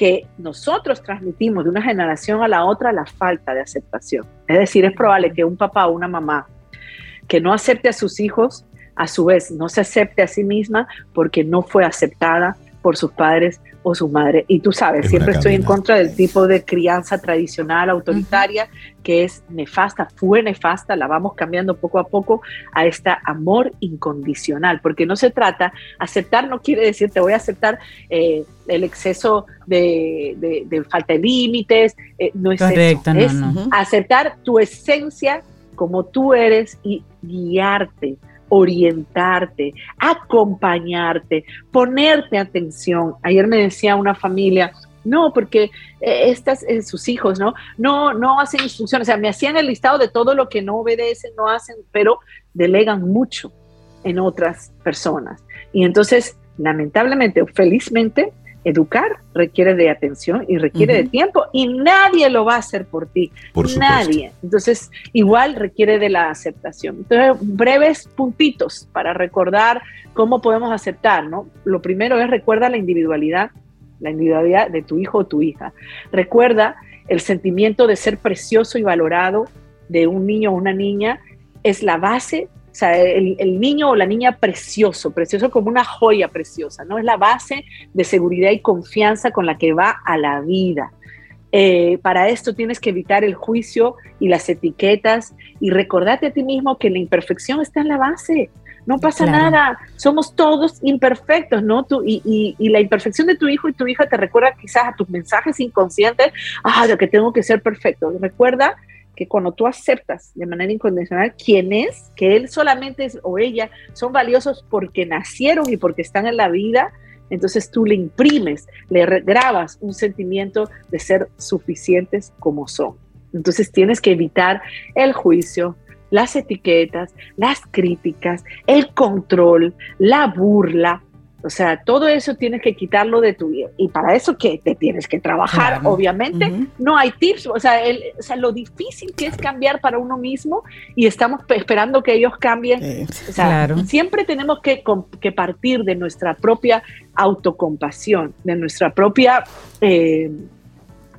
que nosotros transmitimos de una generación a la otra la falta de aceptación. Es decir, es probable que un papá o una mamá que no acepte a sus hijos, a su vez no se acepte a sí misma porque no fue aceptada por sus padres o su madre. Y tú sabes, siempre estoy en contra del tipo de crianza tradicional, autoritaria, que es nefasta, fue nefasta, la vamos cambiando poco a poco a este amor incondicional, porque no se trata, aceptar no quiere decir te voy a aceptar eh, el exceso de, falta de límites, eh, no es eso, es aceptar tu esencia como tú eres y guiarte orientarte, acompañarte, ponerte atención. Ayer me decía una familia, no, porque eh, estas, eh, sus hijos, ¿no? No, no hacen instrucciones, o sea, me hacían el listado de todo lo que no obedecen, no hacen, pero delegan mucho en otras personas. Y entonces, lamentablemente o felizmente, educar requiere de atención y requiere de tiempo y nadie lo va a hacer por ti. Por nadie. Entonces, igual requiere de la aceptación. Entonces, breves puntitos para recordar cómo podemos aceptar, ¿no? Lo primero es recuerda la individualidad, la individualidad de tu hijo o tu hija. Recuerda el sentimiento de ser precioso y valorado de un niño o una niña es la base o sea, el, niño o la niña precioso, precioso como una joya preciosa, ¿no? Es la base de seguridad y confianza con la que va a la vida. Eh, para esto tienes que evitar el juicio y las etiquetas y recordarte a ti mismo que la imperfección está en la base. No pasa nada, somos todos imperfectos, ¿no? Tú, y, y, la imperfección de tu hijo y tu hija te recuerda quizás a tus mensajes inconscientes, ah, de que tengo que ser perfecto. Recuerda que cuando tú aceptas de manera incondicional quién es, que él solamente es, o ella son valiosos porque nacieron y porque están en la vida, entonces tú le imprimes, le grabas un sentimiento de ser suficientes como son. Entonces tienes que evitar el juicio, las etiquetas, las críticas, el control, la burla, o sea, todo eso tienes que quitarlo de tu vida. Y para eso que te tienes que trabajar, obviamente. No hay tips. O sea, o sea, lo difícil que es cambiar para uno mismo y estamos esperando que ellos cambien. o sea, siempre tenemos que, que, partir de nuestra propia autocompasión, de nuestra propia... Eh,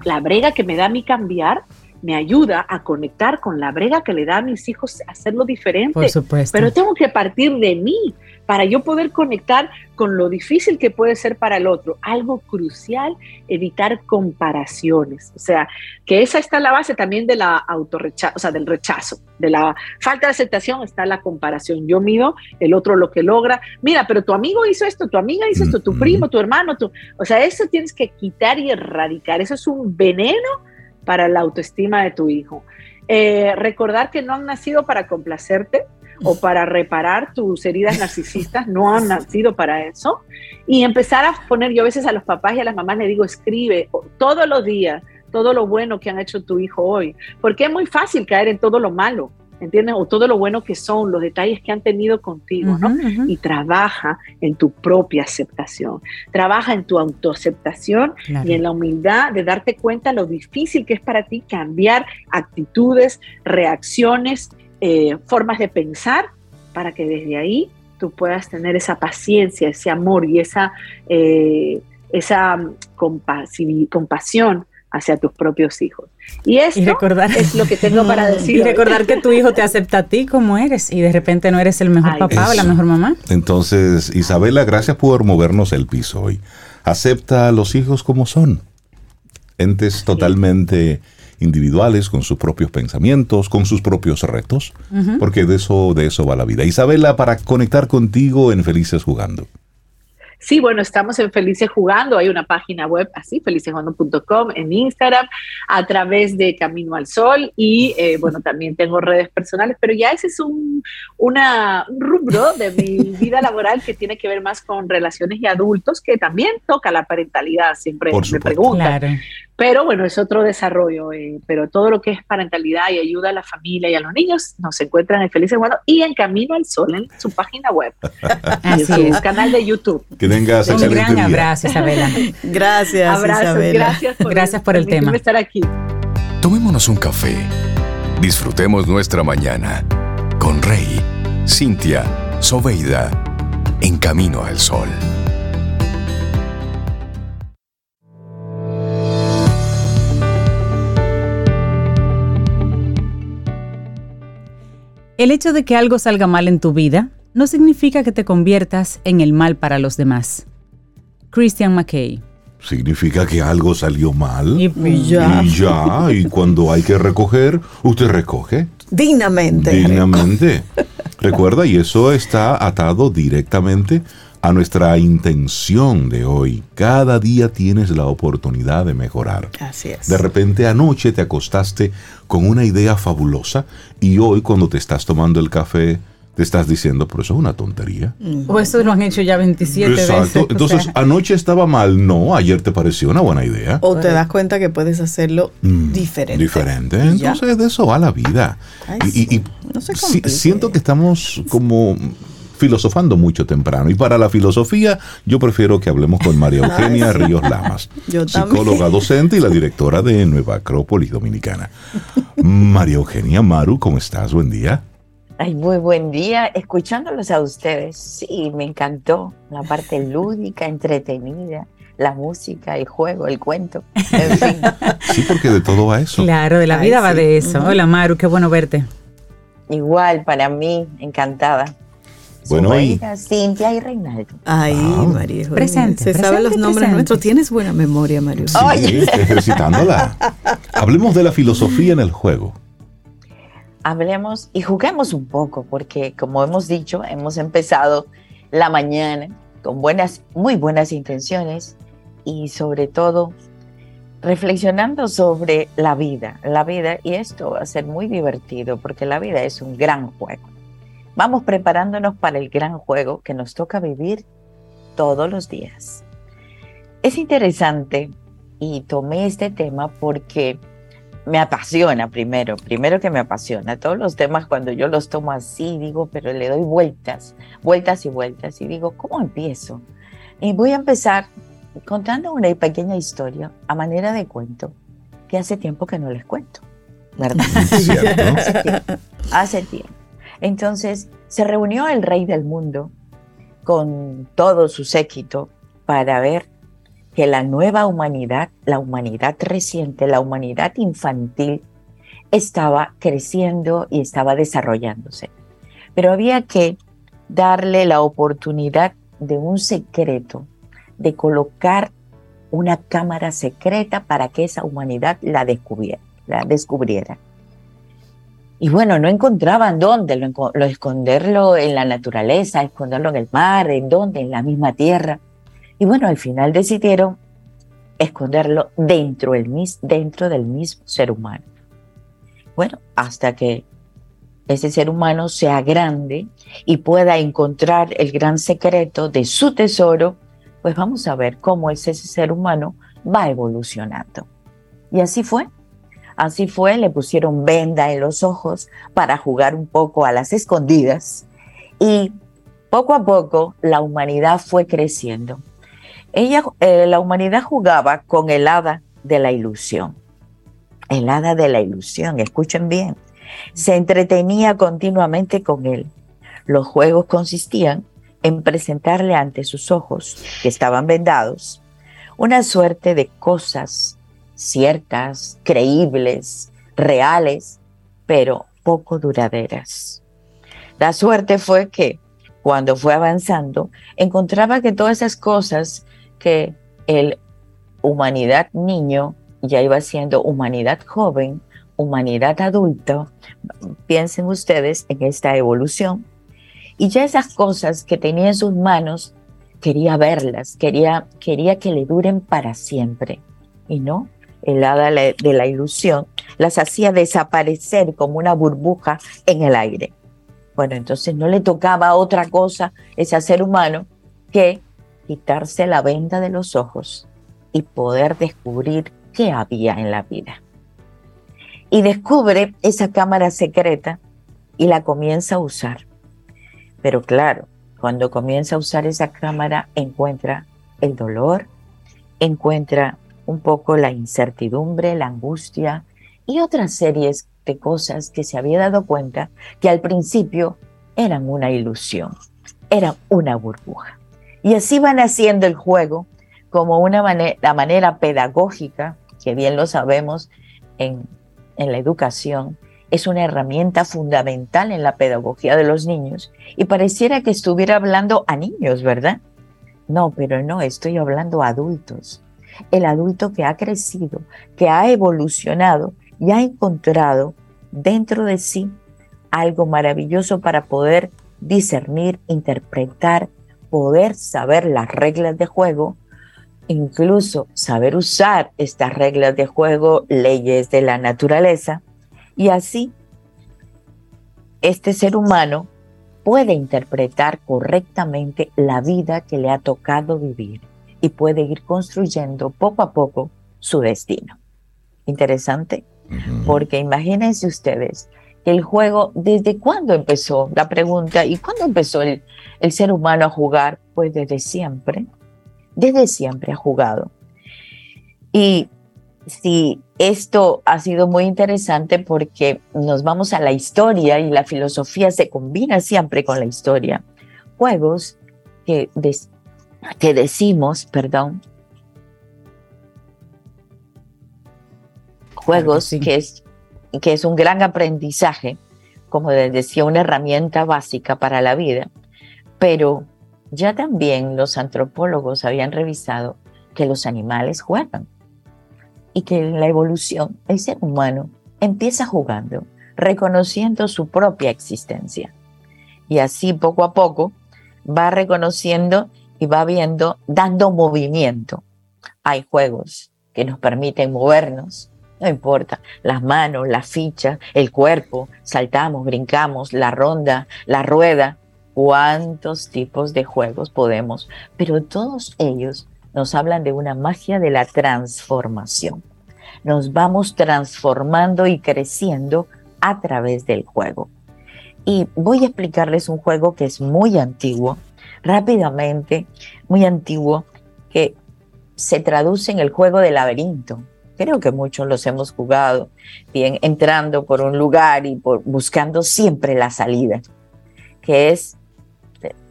la brega que me da a mí cambiar me ayuda a conectar con la brega que le da a mis hijos hacerlo diferente. Por supuesto. Pero tengo que partir de mí para yo poder conectar con lo difícil que puede ser para el otro. Algo crucial, evitar comparaciones. O sea, que esa está la base también de la autorrechazo, o sea, del rechazo, de la falta de aceptación está la comparación. Yo mido el otro lo que logra. Mira, pero tu amigo hizo esto, tu amiga hizo esto, tu primo, tu hermano, tu... O sea, eso tienes que quitar y erradicar. Eso es un veneno para la autoestima de tu hijo. Eh, recordar que no han nacido para complacerte, o para reparar tus heridas narcisistas, no han nacido para eso. Y empezar a poner, yo a veces a los papás y a las mamás le digo, escribe todos los días todo lo bueno que han hecho tu hijo hoy, porque es muy fácil caer en todo lo malo. ¿entiendes? O todo lo bueno que son, los detalles que han tenido contigo, ¿no? Y trabaja en tu propia aceptación, trabaja en tu autoaceptación y en la humildad de darte cuenta lo difícil que es para ti cambiar actitudes, reacciones eh, formas de pensar para que desde ahí tú puedas tener esa paciencia, ese amor y esa, eh, esa compasión hacia tus propios hijos. Y esto es lo que tengo para decir. Y recordar que tu hijo te acepta a ti como eres y de repente no eres el mejor papá o la mejor mamá. Entonces, Isabela, gracias por movernos el piso hoy. Acepta a los hijos como son. Entes totalmente individuales, con sus propios pensamientos, con sus propios retos, porque de eso, de eso va la vida. Isabela, para conectar contigo en Felices Jugando. Sí, bueno, estamos en Felices Jugando, hay una página web así, felicesjugando.com, en Instagram, a través de Camino al Sol y eh, bueno, también tengo redes personales, pero ya ese es un, una, rubro de mi vida laboral que tiene que ver más con relaciones y adultos, que también toca la parentalidad, siempre me preguntan. Pero bueno, es otro desarrollo, eh, pero todo lo que es parentalidad y ayuda a la familia y a los niños nos encuentran en Felices Jugando y en Camino al Sol en su página web. En su canal de YouTube. Un gran abrazo, Isabela. Gracias, Gracias por, gracias por el tema. estar aquí. Tomémonos un café. Disfrutemos nuestra mañana con Rey, Cintia, Soveida, en Camino al Sol. El hecho de que algo salga mal en tu vida no significa que te conviertas en el mal para los demás. Christian McKay. Significa que algo salió mal. Y, ya. Y ya, y cuando hay que recoger, usted recoge. Dignamente. Dignamente. Recuerda, y eso está atado directamente a nuestra intención de hoy. Cada día tienes la oportunidad de mejorar. Así es. De repente anoche te acostaste con una idea fabulosa y hoy cuando te estás tomando el café te estás diciendo, pero eso es una tontería. O eso lo han hecho ya 27 Exacto. Entonces, anoche estaba mal, no, ayer te pareció una buena idea. O te das cuenta que puedes hacerlo mm, diferente. Diferente. Entonces, de eso va la vida. y, siento que estamos como filosofando mucho temprano. Y para la filosofía, yo prefiero que hablemos con María Eugenia Ríos Lamas, psicóloga docente y la directora de Nueva Acrópolis Dominicana. María Eugenia Maru, ¿cómo estás? Buen día. Ay, muy buen día. Escuchándolos a ustedes, sí, me encantó la parte lúdica, entretenida, la música, el juego, el cuento, en fin. Sí, porque de todo va eso. Claro, de la vida va de eso. Hola Maru, qué bueno verte. Igual, para mí, encantada. Bueno, y Cintia y Reinaldo. Ay, Ah. María. José. Presente, Se sabe presente, los nombres presente. nuestros. Tienes buena memoria, Mario. sí, ejercitándola. Hablemos de la filosofía en el juego. Hablemos y juguemos un poco, porque como hemos dicho, hemos empezado la mañana con buenas, muy buenas intenciones y sobre todo reflexionando sobre la vida, la vida, y esto va a ser muy divertido porque la vida es un gran juego. Vamos preparándonos para el gran juego que nos toca vivir todos los días. Es interesante y tomé este tema porque me apasiona primero, primero que me apasiona. Todos los temas cuando yo los tomo así, digo, pero le doy vueltas, vueltas y vueltas y digo, ¿cómo empiezo? Y voy a empezar contando una pequeña historia a manera de cuento que hace tiempo que no les cuento, ¿verdad? ¿Cierto? Hace tiempo. Hace tiempo. Entonces se reunió el rey del mundo con todo su séquito para ver que la nueva humanidad, la humanidad reciente, la humanidad infantil, estaba creciendo y estaba desarrollándose. Pero había que darle la oportunidad de un secreto, de colocar una cámara secreta para que esa humanidad la descubriera. La descubriera. Y bueno, no encontraban dónde, lo, lo esconderlo en la naturaleza, esconderlo en el mar, en dónde, en la misma tierra. Y bueno, al final decidieron esconderlo dentro, del mismo ser humano. Bueno, hasta que ese ser humano sea grande y pueda encontrar el gran secreto de su tesoro, pues vamos a ver cómo es ese ser humano va evolucionando. Y así fue. Así fue, le pusieron venda en los ojos para jugar un poco a las escondidas y poco a poco la humanidad fue creciendo. Ella, eh, la humanidad jugaba con el hada de la ilusión. El hada de la ilusión, escuchen bien. Se entretenía continuamente con él. Los juegos consistían en presentarle ante sus ojos, que estaban vendados, una suerte de cosas ciertas, creíbles, reales, pero poco duraderas. La suerte fue que cuando fue avanzando, encontraba que todas esas cosas que el humanidad niño ya iba siendo humanidad joven, humanidad adulto, piensen ustedes en esta evolución, y ya esas cosas que tenía en sus manos, quería verlas, quería, quería que le duren para siempre. Y no, el hada de la ilusión las hacía desaparecer como una burbuja en el aire. Bueno, entonces no le tocaba otra cosa ese ser humano que quitarse la venda de los ojos y poder descubrir qué había en la vida. Y descubre esa cámara secreta y la comienza a usar. Pero claro, cuando comienza a usar esa cámara encuentra el dolor, encuentra un poco la incertidumbre, la angustia y otras series de cosas que se había dado cuenta que al principio eran una ilusión, eran una burbuja. Y así van haciendo el juego como una manera, la manera pedagógica, que bien lo sabemos en, en la educación, es una herramienta fundamental en la pedagogía de los niños. Y pareciera que estuviera hablando a niños, ¿verdad? No, pero no, estoy hablando a adultos. El adulto que ha crecido, que ha evolucionado y ha encontrado dentro de sí algo maravilloso para poder discernir, interpretar, poder saber las reglas de juego, incluso saber usar estas reglas de juego, leyes de la naturaleza, y así este ser humano puede interpretar correctamente la vida que le ha tocado vivir y puede ir construyendo poco a poco su destino. Interesante, porque imagínense ustedes el juego, ¿desde cuándo empezó? La pregunta, ¿y cuándo empezó el, el ser humano a jugar? Pues desde siempre, desde siempre ha jugado. Y sí, esto ha sido muy interesante porque nos vamos a la historia y la filosofía se combina siempre con la historia. Juegos que, que decimos, perdón, juegos sí. que, es, que es un gran aprendizaje, como les decía, una herramienta básica para la vida, Pero ya también los antropólogos habían revisado que los animales juegan y que en la evolución el ser humano empieza jugando, reconociendo su propia existencia. Y así poco a poco va reconociendo y va viendo, dando movimiento. Hay juegos que nos permiten movernos, no importa, las manos, la ficha, el cuerpo, saltamos, brincamos, la ronda, la rueda, cuántos tipos de juegos podemos, pero todos ellos nos hablan de una magia de la transformación. Nos vamos transformando y creciendo a través del juego. Y voy a explicarles un juego que es muy antiguo, rápidamente, muy antiguo, que se traduce en el juego del laberinto. Creo que muchos los hemos jugado, bien, entrando por un lugar y por, buscando siempre la salida, que es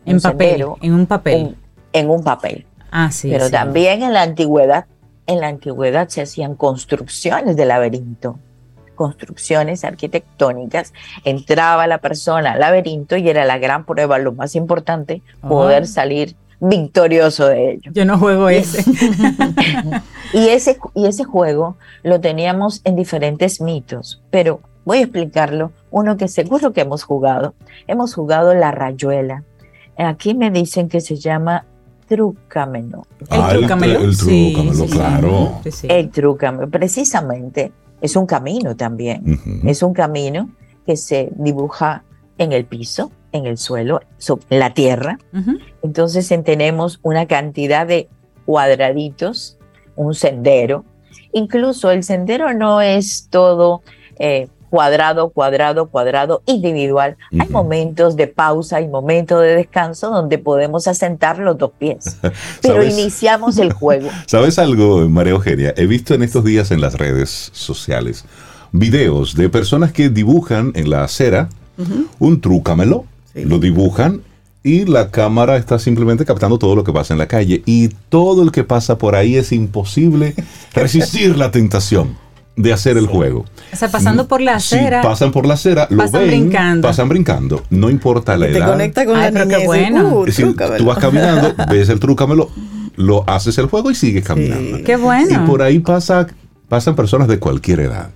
en papel, en un papel. En, un papel. Ah, sí. Pero también en la antigüedad, en la antigüedad se hacían construcciones de laberinto, construcciones arquitectónicas. Entraba la persona al laberinto y era la gran prueba, lo más importante, poder salir victorioso de ello. Yo no juego ese. y ese. Y ese juego lo teníamos en diferentes mitos, pero voy a explicarlo. Uno que seguro que hemos jugado. Hemos jugado la rayuela. Aquí me dicen que se llama trucameno. El ah, trucamelo. El, trucamelo, claro. El trucamelo, precisamente, es un camino también. Es un camino que se dibuja en el piso, en el suelo, en la tierra. Entonces tenemos una cantidad de cuadraditos, un sendero. Incluso el sendero no es todo eh, cuadrado, cuadrado, cuadrado, individual. Hay momentos de pausa y momentos de descanso donde podemos asentar los dos pies. Pero iniciamos el juego. ¿Sabes algo, María Eugenia? He visto en estos días en las redes sociales videos de personas que dibujan en la acera un trucamelo, lo dibujan y la cámara está simplemente captando todo lo que pasa en la calle y todo el que pasa por ahí es imposible resistir la tentación de hacer el juego. O sea, pasando por la acera. pasan por la acera, lo pasan ven, brincando. pasan brincando. No importa la edad. Te conecta con la qué bueno. tú vas caminando, ves el trucamelo, lo haces el juego y sigues caminando. Qué bueno. Y por ahí pasa, pasan personas de cualquier edad.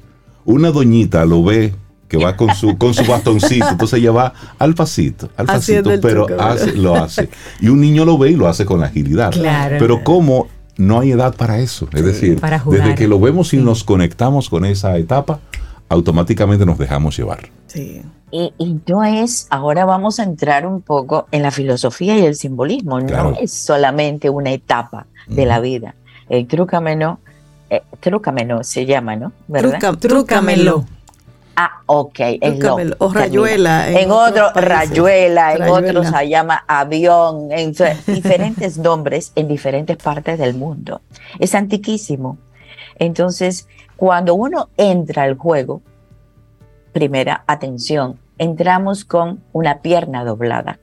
Una doñita lo ve que va con su, con su bastoncito, entonces ella va al pasito, al pasito, pero hace, lo hace. Y un niño lo ve y lo hace con agilidad. Claro. Pero como no hay edad para eso. Es decir, desde que lo vemos y nos conectamos con esa etapa, automáticamente nos dejamos llevar. Sí. Y, no es, ahora vamos a entrar un poco en la filosofía y el simbolismo, no es solamente una etapa de la vida. El trucameno, eh, trucameno se llama, ¿no? ¿verdad? trucamelo. Ah, ok. o rayuela. En, otro, rayuela, en otros se llama avión, en diferentes nombres en diferentes partes del mundo. Es antiquísimo. Entonces, cuando uno entra al juego, primera atención, entramos con una pierna doblada.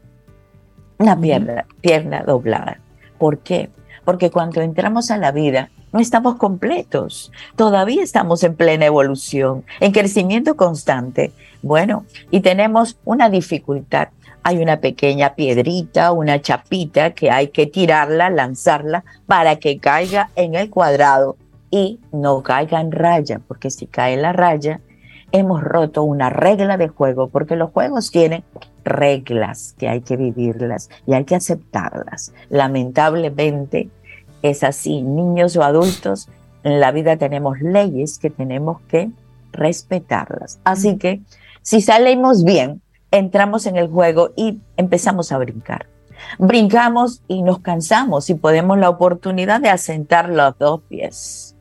Una pierna, pierna doblada. ¿Por qué? Porque cuando entramos a la vida, no estamos completos, todavía estamos en plena evolución, en crecimiento constante. Bueno, y tenemos una dificultad. Hay una pequeña piedrita, una chapita que hay que tirarla, lanzarla para que caiga en el cuadrado y no caiga en raya, porque si cae en la raya, hemos roto una regla de juego, porque los juegos tienen reglas que hay que vivirlas y hay que aceptarlas. Lamentablemente, es así, niños o adultos, en la vida tenemos leyes que tenemos que respetarlas. Así que si salimos bien, entramos en el juego y empezamos a brincar. Brincamos y nos cansamos y podemos la oportunidad de asentar los dos pies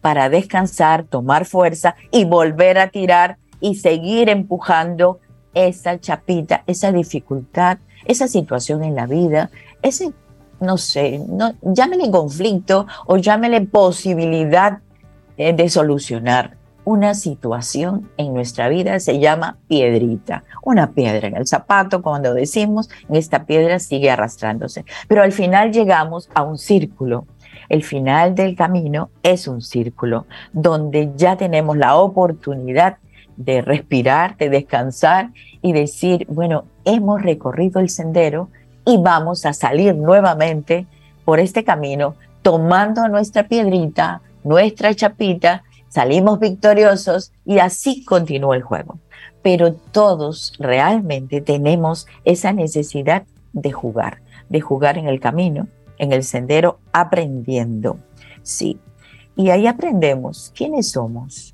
para descansar, tomar fuerza y volver a tirar y seguir empujando esa chapita, esa dificultad, esa situación en la vida, ese no sé, no, llámele conflicto o llámele posibilidad eh, de solucionar una situación en nuestra vida se llama piedrita, una piedra en el zapato, cuando decimos, esta piedra sigue arrastrándose. Pero al final llegamos a un círculo. El final del camino es un círculo donde ya tenemos la oportunidad de respirar, de descansar y decir, bueno, hemos recorrido el sendero y vamos a salir nuevamente por este camino, tomando nuestra piedrita, nuestra chapita, salimos victoriosos y así continúa el juego. Pero todos realmente tenemos esa necesidad de jugar, de jugar en el camino, en el sendero, aprendiendo. Sí. Y ahí aprendemos quiénes somos,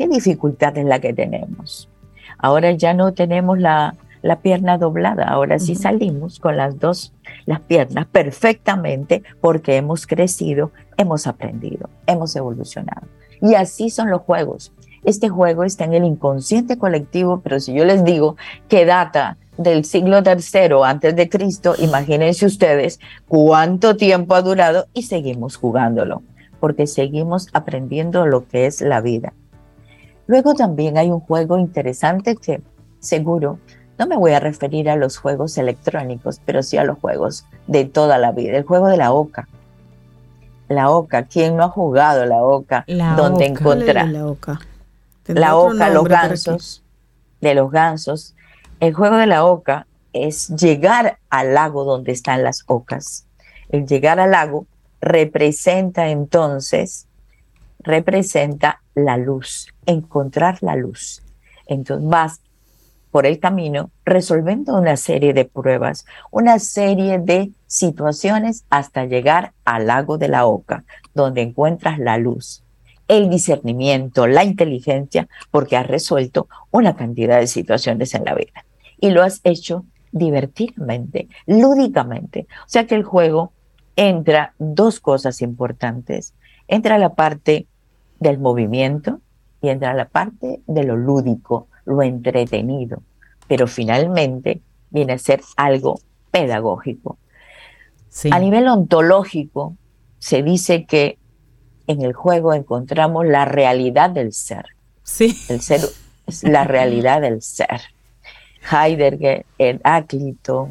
qué dificultad es la que tenemos. Ahora ya no tenemos la, la pierna doblada. Ahora sí salimos con las dos, las piernas perfectamente porque hemos crecido, hemos aprendido, hemos evolucionado. Y así son los juegos. Este juego está en el inconsciente colectivo, pero si yo les digo que data del siglo III antes de Cristo, imagínense ustedes cuánto tiempo ha durado y seguimos jugándolo, porque seguimos aprendiendo lo que es la vida. Luego también hay un juego interesante que seguro no me voy a referir a los juegos electrónicos, pero sí a los juegos de toda la vida. El juego de la oca. La oca, ¿quién no ha jugado la oca? donde encontrar la oca, la oca los gansos, de los gansos. El juego de la oca es llegar al lago donde están las ocas. El llegar al lago representa entonces, representa la luz, encontrar la luz. Entonces vas por el camino resolviendo una serie de pruebas, una serie de situaciones hasta llegar al lago de la Oca, donde encuentras la luz, el discernimiento, la inteligencia, porque has resuelto una cantidad de situaciones en la vida. Y lo has hecho divertidamente, lúdicamente. O sea que el juego entra dos cosas importantes. Entra la parte del movimiento y entra la parte de lo lúdico, lo entretenido, pero finalmente viene a ser algo pedagógico. A nivel ontológico, se dice que en el juego encontramos la realidad del ser. Sí. El ser es la realidad del ser. Heidegger, Heráclito,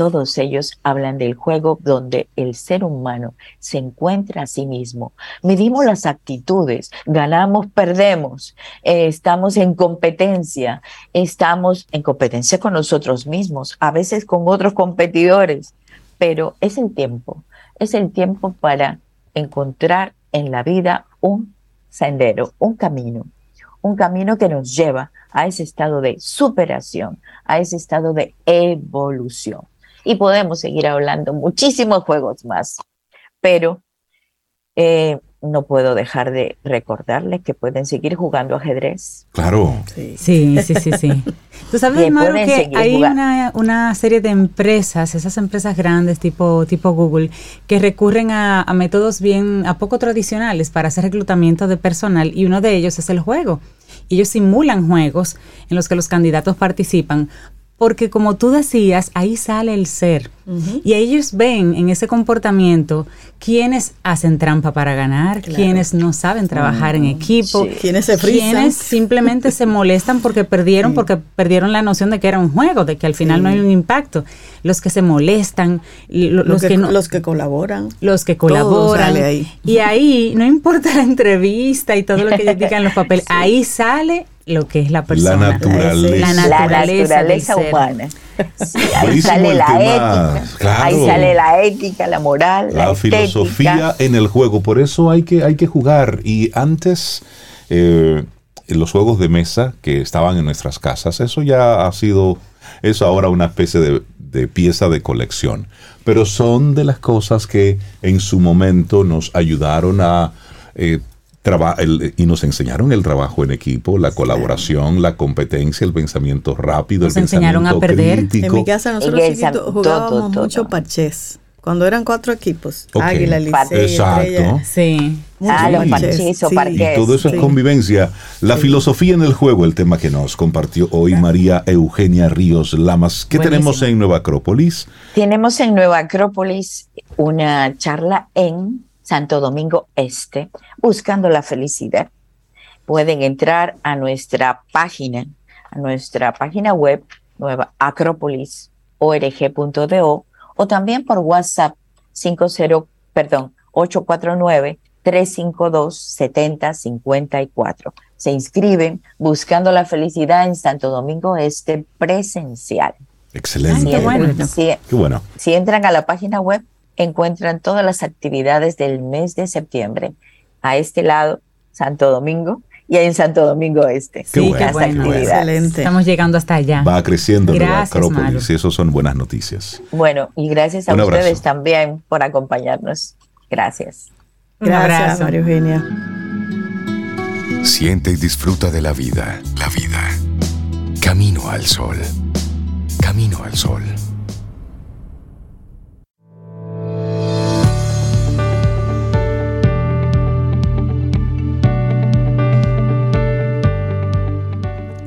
todos ellos hablan del juego donde el ser humano se encuentra a sí mismo. Medimos las actitudes, ganamos, perdemos, eh, estamos en competencia, estamos en competencia con nosotros mismos, a veces con otros competidores, pero es el tiempo, es el tiempo para encontrar en la vida un sendero, un camino, un camino que nos lleva a ese estado de superación, a ese estado de evolución y podemos seguir hablando muchísimos juegos más. Pero eh, no puedo dejar de recordarles que pueden seguir jugando ajedrez. Claro. Sí, sí, sí, sí. Tú sabes, Maru, que hay una, una, serie de empresas, esas empresas grandes tipo, tipo Google, que recurren a, a métodos bien, a poco tradicionales para hacer reclutamiento de personal y uno de ellos es el juego. Ellos simulan juegos en los que los candidatos participan porque como tú decías, ahí sale el ser. Y ellos ven en ese comportamiento quienes hacen trampa para ganar, quienes no saben trabajar en equipo, quienes se quienes simplemente se molestan porque perdieron, porque perdieron la noción de que era un juego, de que al final no hay un impacto. Los que se molestan, los, que, los que colaboran. Los que colaboran. Y ahí, no importa la entrevista y todo lo que digan los papeles, ahí sale lo que es la persona. La naturaleza. La naturaleza, humana. ahí sale la ética. Ahí sale la ética, la moral, la, filosofía en el juego. Por eso hay que, hay que jugar. Y antes, eh, los juegos de mesa que estaban en nuestras casas, eso ya ha sido, eso ahora una especie de, de pieza de colección. Pero son de las cosas que en su momento nos ayudaron a eh, y nos enseñaron el trabajo en equipo, la colaboración, la competencia, el pensamiento rápido, nos enseñaron a perder. En mi casa nosotros jugábamos mucho parches. Cuando eran cuatro equipos, Águila, Licey, Exacto. Sí. Ah, los parches o Y todo eso es convivencia. La filosofía en el juego, el tema que nos compartió hoy María Eugenia Ríos Lamas. ¿Qué tenemos en Nueva Acrópolis? Tenemos en Nueva Acrópolis una charla en Santo Domingo Este, buscando la felicidad. Pueden entrar a nuestra página, a nuestra página web nueva acropolis.org.do o también por WhatsApp 50, perdón, 849 352 7054. Se inscriben buscando la felicidad en Santo Domingo Este presencial. Excelente. Ay, qué bueno. Si, Qué bueno. si entran a la página web, encuentran todas las actividades del mes de septiembre. A este lado, Santo Domingo, y en Santo Domingo Este. Qué Sí, bueno, qué bueno. Excelente. Estamos llegando hasta allá. Va creciendo la Gracias, Acrópolis Maru. y eso son buenas noticias. Bueno, y gracias a Un abrazo. ustedes también por acompañarnos. Gracias. Un Gracias, abrazo. María Eugenia. Siente y disfruta de la vida. La vida. Camino al sol. Camino al sol.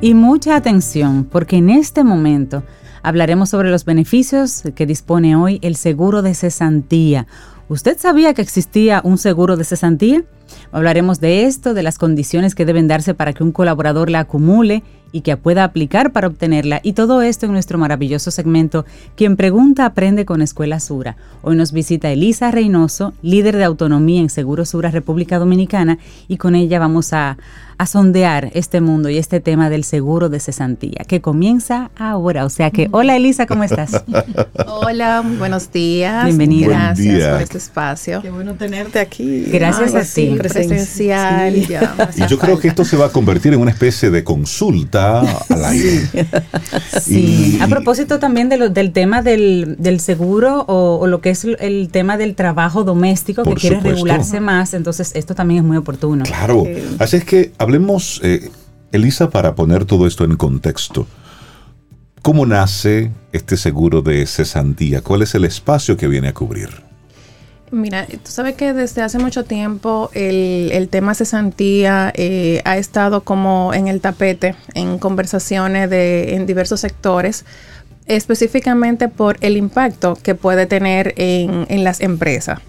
Y mucha atención, porque en este momento hablaremos sobre los beneficios que dispone hoy el seguro de cesantía. ¿Usted sabía que existía un seguro de cesantía? Hablaremos de esto, de las condiciones que deben darse para que un colaborador la acumule y que pueda aplicar para obtenerla y todo esto en nuestro maravilloso segmento Quien pregunta aprende con Escuela Sura. Hoy nos visita Elisa Reynoso, líder de autonomía en Seguro Sura República Dominicana y con ella vamos a, a sondear este mundo y este tema del seguro de cesantía que comienza ahora. O sea que, hola Elisa, ¿cómo estás? Hola, muy buenos días. Bienvenida. Gracias día. por este espacio. Qué bueno tenerte aquí. Gracias Ay, a ti. Presencial. Sí. ya Y yo creo que esto se va a convertir en una especie de consulta al aire. Sí, Y- a propósito también de lo- del tema del, del seguro o, o lo que es el, tema del trabajo doméstico que quiere supuesto. regularse más, entonces esto también es muy oportuno. Claro. Así es que hablemos, eh, Elisa, para poner todo esto en contexto. ¿Cómo nace este seguro de cesantía? ¿Cuál es el espacio que viene a cubrir? Mira, tú sabes que desde hace mucho tiempo el, el tema cesantía eh, ha estado como en el tapete en conversaciones de, en diversos sectores, específicamente por el impacto que puede tener en, en las empresas.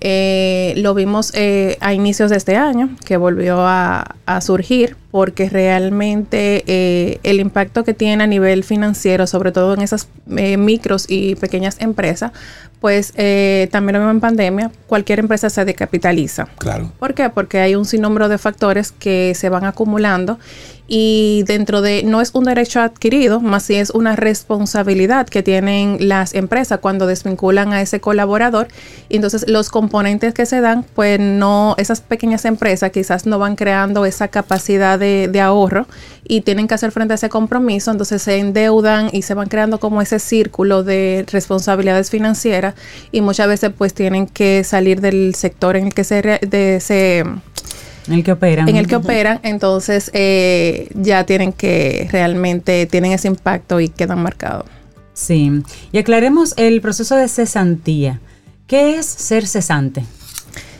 Eh, lo vimos eh, a inicios de este año, que volvió a, surgir, porque realmente eh, el impacto que tiene a nivel financiero, sobre todo en esas eh, micros y pequeñas empresas, pues eh, también lo vimos en pandemia, cualquier empresa se decapitaliza. Claro. ¿Por qué? Porque hay un sinnúmero de factores que se van acumulando y dentro de, no es un derecho adquirido, más si es una responsabilidad que tienen las empresas cuando desvinculan a ese colaborador. Y entonces los componentes que se dan, pues no, esas pequeñas empresas quizás no van creando esa capacidad de, de ahorro y tienen que hacer frente a ese compromiso, entonces se endeudan y se van creando como ese círculo de responsabilidades financieras y muchas veces pues tienen que salir del sector en el que se, re- de, se En el que operan. en el que operan, entonces eh, ya tienen que realmente tienen ese impacto y quedan marcados. Sí. Y aclaremos el proceso de cesantía. ¿Qué es ser cesante?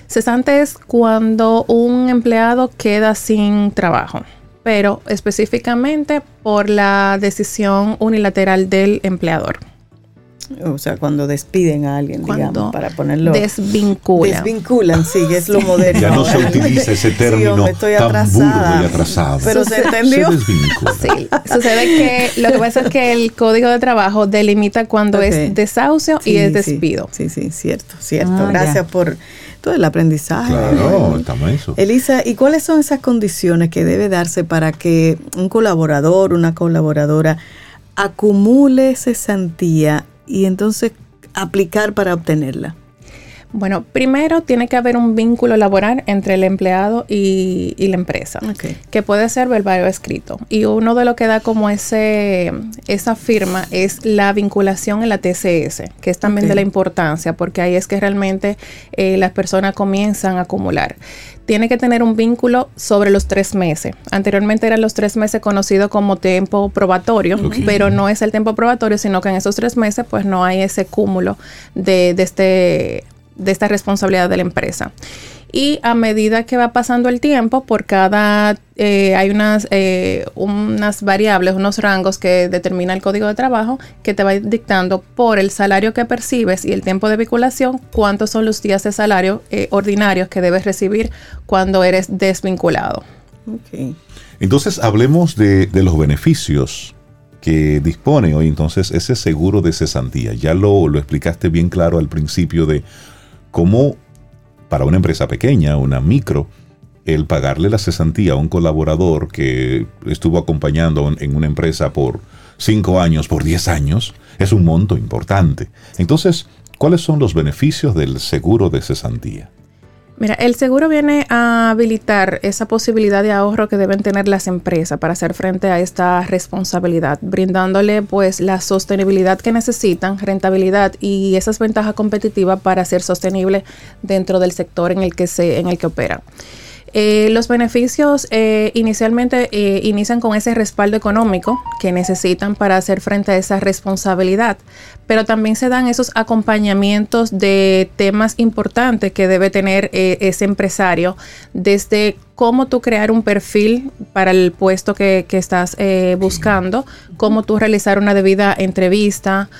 Cesante es cuando un empleado queda sin trabajo, pero específicamente por la decisión unilateral del empleador. O sea, cuando despiden a alguien, Cuando digamos, para ponerlo. desvincula. Desvinculan, sí, que es lo moderno. Ya no se utiliza ese Sí, término hombre, estoy tan burdo y atrasado. Pero se entendió. Se desvincula. Sí, sucede que lo que pasa es que el código de trabajo delimita cuando es desahucio y Sí, es sí. despido. Sí, sí, cierto, cierto. Ah, Gracias ya. por todo el aprendizaje. Claro, estamos en eso. Elisa, ¿y cuáles son esas condiciones que debe darse para que un colaborador, una colaboradora acumule cesantía y entonces aplicar para obtenerla? Bueno, primero tiene que haber un vínculo laboral entre el empleado y, y la empresa, que puede ser verbal o escrito. Y uno de lo que da como ese, esa firma es la vinculación en la TCS, que es también de la importancia, porque ahí es que realmente eh, las personas comienzan a acumular. Tiene que tener un vínculo sobre los tres meses. Anteriormente eran los tres meses conocidos como tiempo probatorio, pero no es el tiempo probatorio, sino que en esos tres meses pues no hay ese cúmulo de, de este de esta responsabilidad de la empresa. Y a medida que va pasando el tiempo, por cada, eh, hay unas, eh, unas variables, unos rangos que determina el código de trabajo que te va dictando por el salario que percibes y el tiempo de vinculación, cuántos son los días de salario eh, ordinarios que debes recibir cuando eres desvinculado. Entonces hablemos de, de los beneficios que dispone hoy entonces ese seguro de cesantía. Ya lo, lo explicaste bien claro al principio de cómo para una empresa pequeña, una micro, el pagarle la cesantía a un colaborador que estuvo acompañando en una empresa por cinco años por 10 años, es un monto importante. Entonces, ¿cuáles son los beneficios del seguro de cesantía? Mira, el seguro viene a habilitar esa posibilidad de ahorro que deben tener las empresas para hacer frente a esta responsabilidad, brindándole pues la sostenibilidad que necesitan, rentabilidad y esas ventajas competitivas para ser sostenible dentro del sector en el que se en el que operan. Eh, los beneficios eh, inicialmente eh, inician con ese respaldo económico que necesitan para hacer frente a esa responsabilidad, pero también se dan esos acompañamientos de temas importantes que debe tener ese empresario, desde cómo tú crear un perfil para el puesto que, que estás buscando, cómo tú realizar una debida entrevista,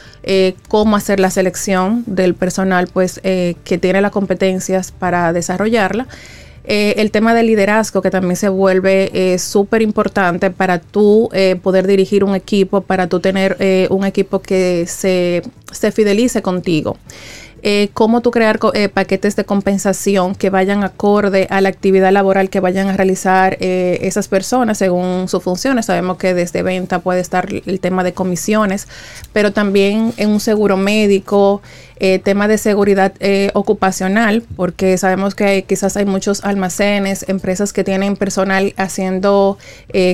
cómo hacer la selección del personal pues, que tiene las competencias para desarrollarla. Eh, el tema del liderazgo que también se vuelve eh, súper importante para tú eh, poder dirigir un equipo, para tú tener un equipo que se, se fidelice contigo. Eh, cómo tú crear eh, paquetes de compensación que vayan acorde a la actividad laboral que vayan a realizar eh, esas personas según sus funciones. Sabemos que desde venta puede estar el tema de comisiones, pero también en un seguro médico, tema de seguridad ocupacional, porque sabemos que quizás hay muchos almacenes, empresas que tienen personal haciendo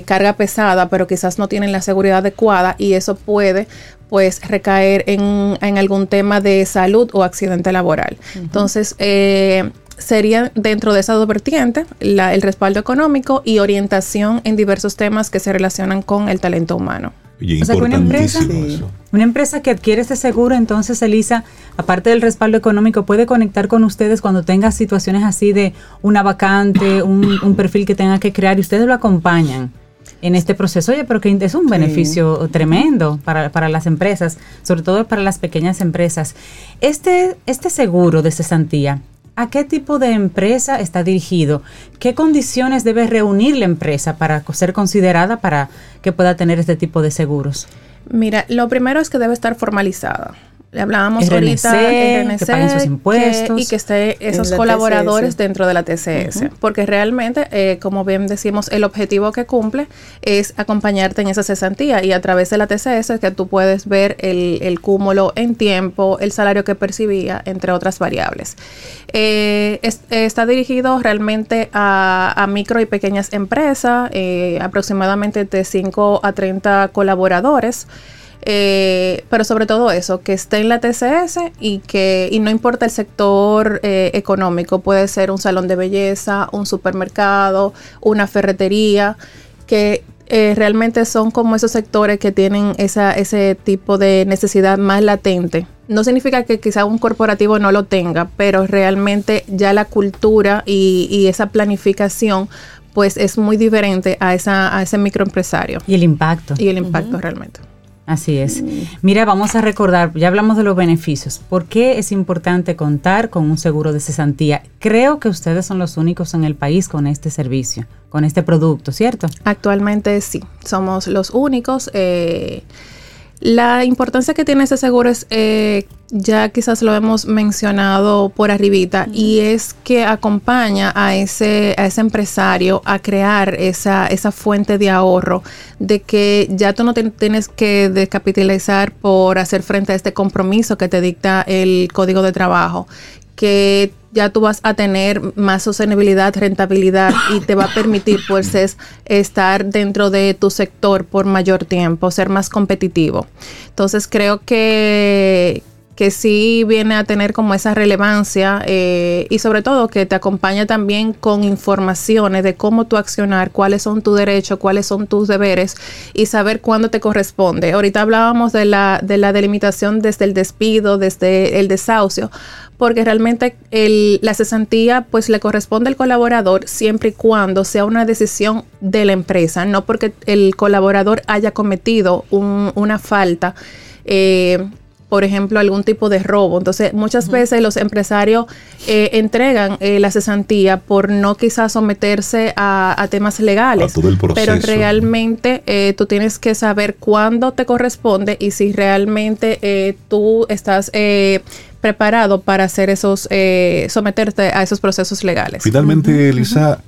carga pesada, pero quizás no tienen la seguridad adecuada y eso puede pues recaer en, algún tema de salud o accidente laboral. Entonces, eh, sería dentro de esa dos vertientes el respaldo económico y orientación en diversos temas que se relacionan con el talento humano. o sea, una empresa, una empresa que adquiere ese seguro, entonces Elisa, aparte del respaldo económico, puede conectar con ustedes cuando tenga situaciones así de una vacante, un, un perfil que tenga que crear y ustedes lo acompañan en este proceso. Oye, pero que es un beneficio tremendo para, para, las empresas, sobre todo para las pequeñas empresas. Este, este seguro de cesantía, ¿a qué tipo de empresa está dirigido? ¿Qué condiciones debe reunir la empresa para ser considerada para que pueda tener este tipo de seguros? Mira, lo primero es que debe estar formalizada. Le hablábamos ahorita que paguen sus impuestos. y que esté esos colaboradores dentro de la TCS. Porque realmente, eh, como bien decimos, el objetivo que cumple es acompañarte en esa cesantía y a través de la TCS que tú puedes ver el, cúmulo en tiempo, el salario que percibía, entre otras variables. Eh, está dirigido realmente a, a, micro y pequeñas empresas, eh, aproximadamente de 5 a 30 colaboradores. Eh, pero sobre todo eso, que esté en la TCS y que y no importa el sector eh, económico, puede ser un salón de belleza, un supermercado, una ferretería, que eh, realmente son como esos sectores que tienen esa, ese tipo de necesidad más latente. No significa que quizá un corporativo no lo tenga, pero realmente ya la cultura y, y esa planificación pues es muy diferente a, esa, a ese microempresario. Y el impacto. Y el impacto realmente. Así es. Mira, vamos a recordar, ya hablamos de los beneficios. ¿Por qué es importante contar con un seguro de cesantía? Creo que ustedes son los únicos en el país con este servicio, con este producto, ¿cierto? Actualmente sí, somos los únicos. Eh, la importancia que tiene ese seguro es, eh, ya quizás lo hemos mencionado por arribita, y es que acompaña a ese, a ese empresario a crear esa, esa fuente de ahorro, de que ya tú no tienes que descapitalizar por hacer frente a este compromiso que te dicta el código de trabajo, que ya tú vas a tener más sostenibilidad, rentabilidad y te va a permitir pues estar dentro de tu sector por mayor tiempo, ser más competitivo. Entonces creo que, que sí viene a tener como esa relevancia eh, y sobre todo que te acompaña también con informaciones de cómo tú accionar, cuáles son tus derechos, cuáles son tus deberes y saber cuándo te corresponde. Ahorita hablábamos de la, de la delimitación desde el despido, desde el desahucio, porque realmente la cesantía pues le corresponde al colaborador siempre y cuando sea una decisión de la empresa, no porque el colaborador haya cometido una falta. Eh, por ejemplo, algún tipo de robo. Entonces, muchas veces los empresarios eh, entregan eh, la cesantía por no quizás someterse a, temas legales. Pero realmente tú tienes que saber cuándo te corresponde y si realmente tú estás preparado para hacer esos, eh, someterte a esos procesos legales. Finalmente, Elisa,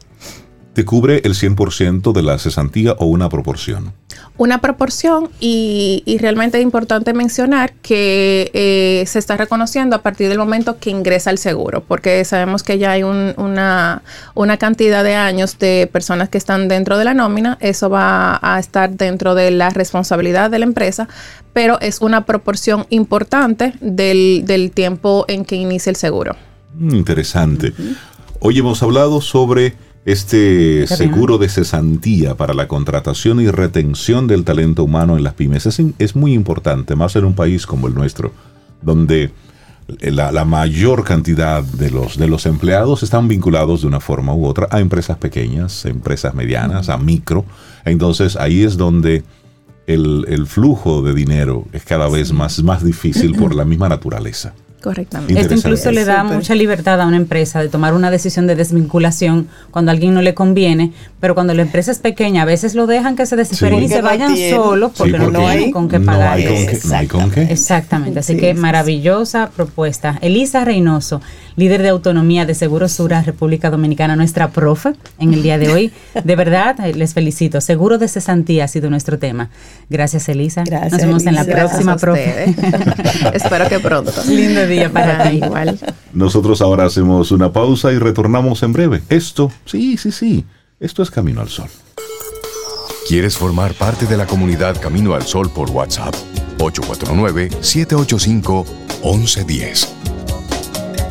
te cubre el 100% de la cesantía o una proporción? Una proporción y, y realmente es importante mencionar que eh, se está reconociendo a partir del momento que ingresa el seguro, porque sabemos que ya hay un- una, una cantidad de años de personas que están dentro de la nómina, eso va a estar dentro de la responsabilidad de la empresa, pero es una proporción importante del, del tiempo en que inicia el seguro. Mm, Interesante. Hoy hemos hablado sobre este seguro de cesantía para la contratación y retención del talento humano en las pymes. Es, muy importante, más en un país como el nuestro, donde la, la mayor cantidad de los, de los empleados están vinculados de una forma u otra a empresas pequeñas, a empresas medianas, a micro. Entonces ahí es donde el, el flujo de dinero es cada vez más, más difícil por la misma naturaleza. Correctamente. Esto incluso le da Súper. mucha libertad a una empresa de tomar una decisión de desvinculación cuando a alguien no le conviene, pero cuando la empresa es pequeña, a veces lo dejan que se desesperen Sí. y se vayan solos porque, Sí, no porque tienen con qué no pagar. hay con qué- no hay con qué. Exactamente, así Sí, que maravillosa propuesta. Elisa Reynoso, líder de autonomía de Seguro Sura, República Dominicana, nuestra profe en el día de hoy. De verdad, eh, les felicito. Seguro de cesantía ha sido nuestro tema. Gracias, Elisa. Gracias, Nos vemos en la próxima, profe. Espero que pronto. Lindo día para ti. Igual. Nosotros ahora hacemos una pausa y retornamos en breve. Esto, sí, sí, sí, esto es Camino al Sol. ¿Quieres formar parte de la comunidad Camino al Sol por WhatsApp? 849-785-1110.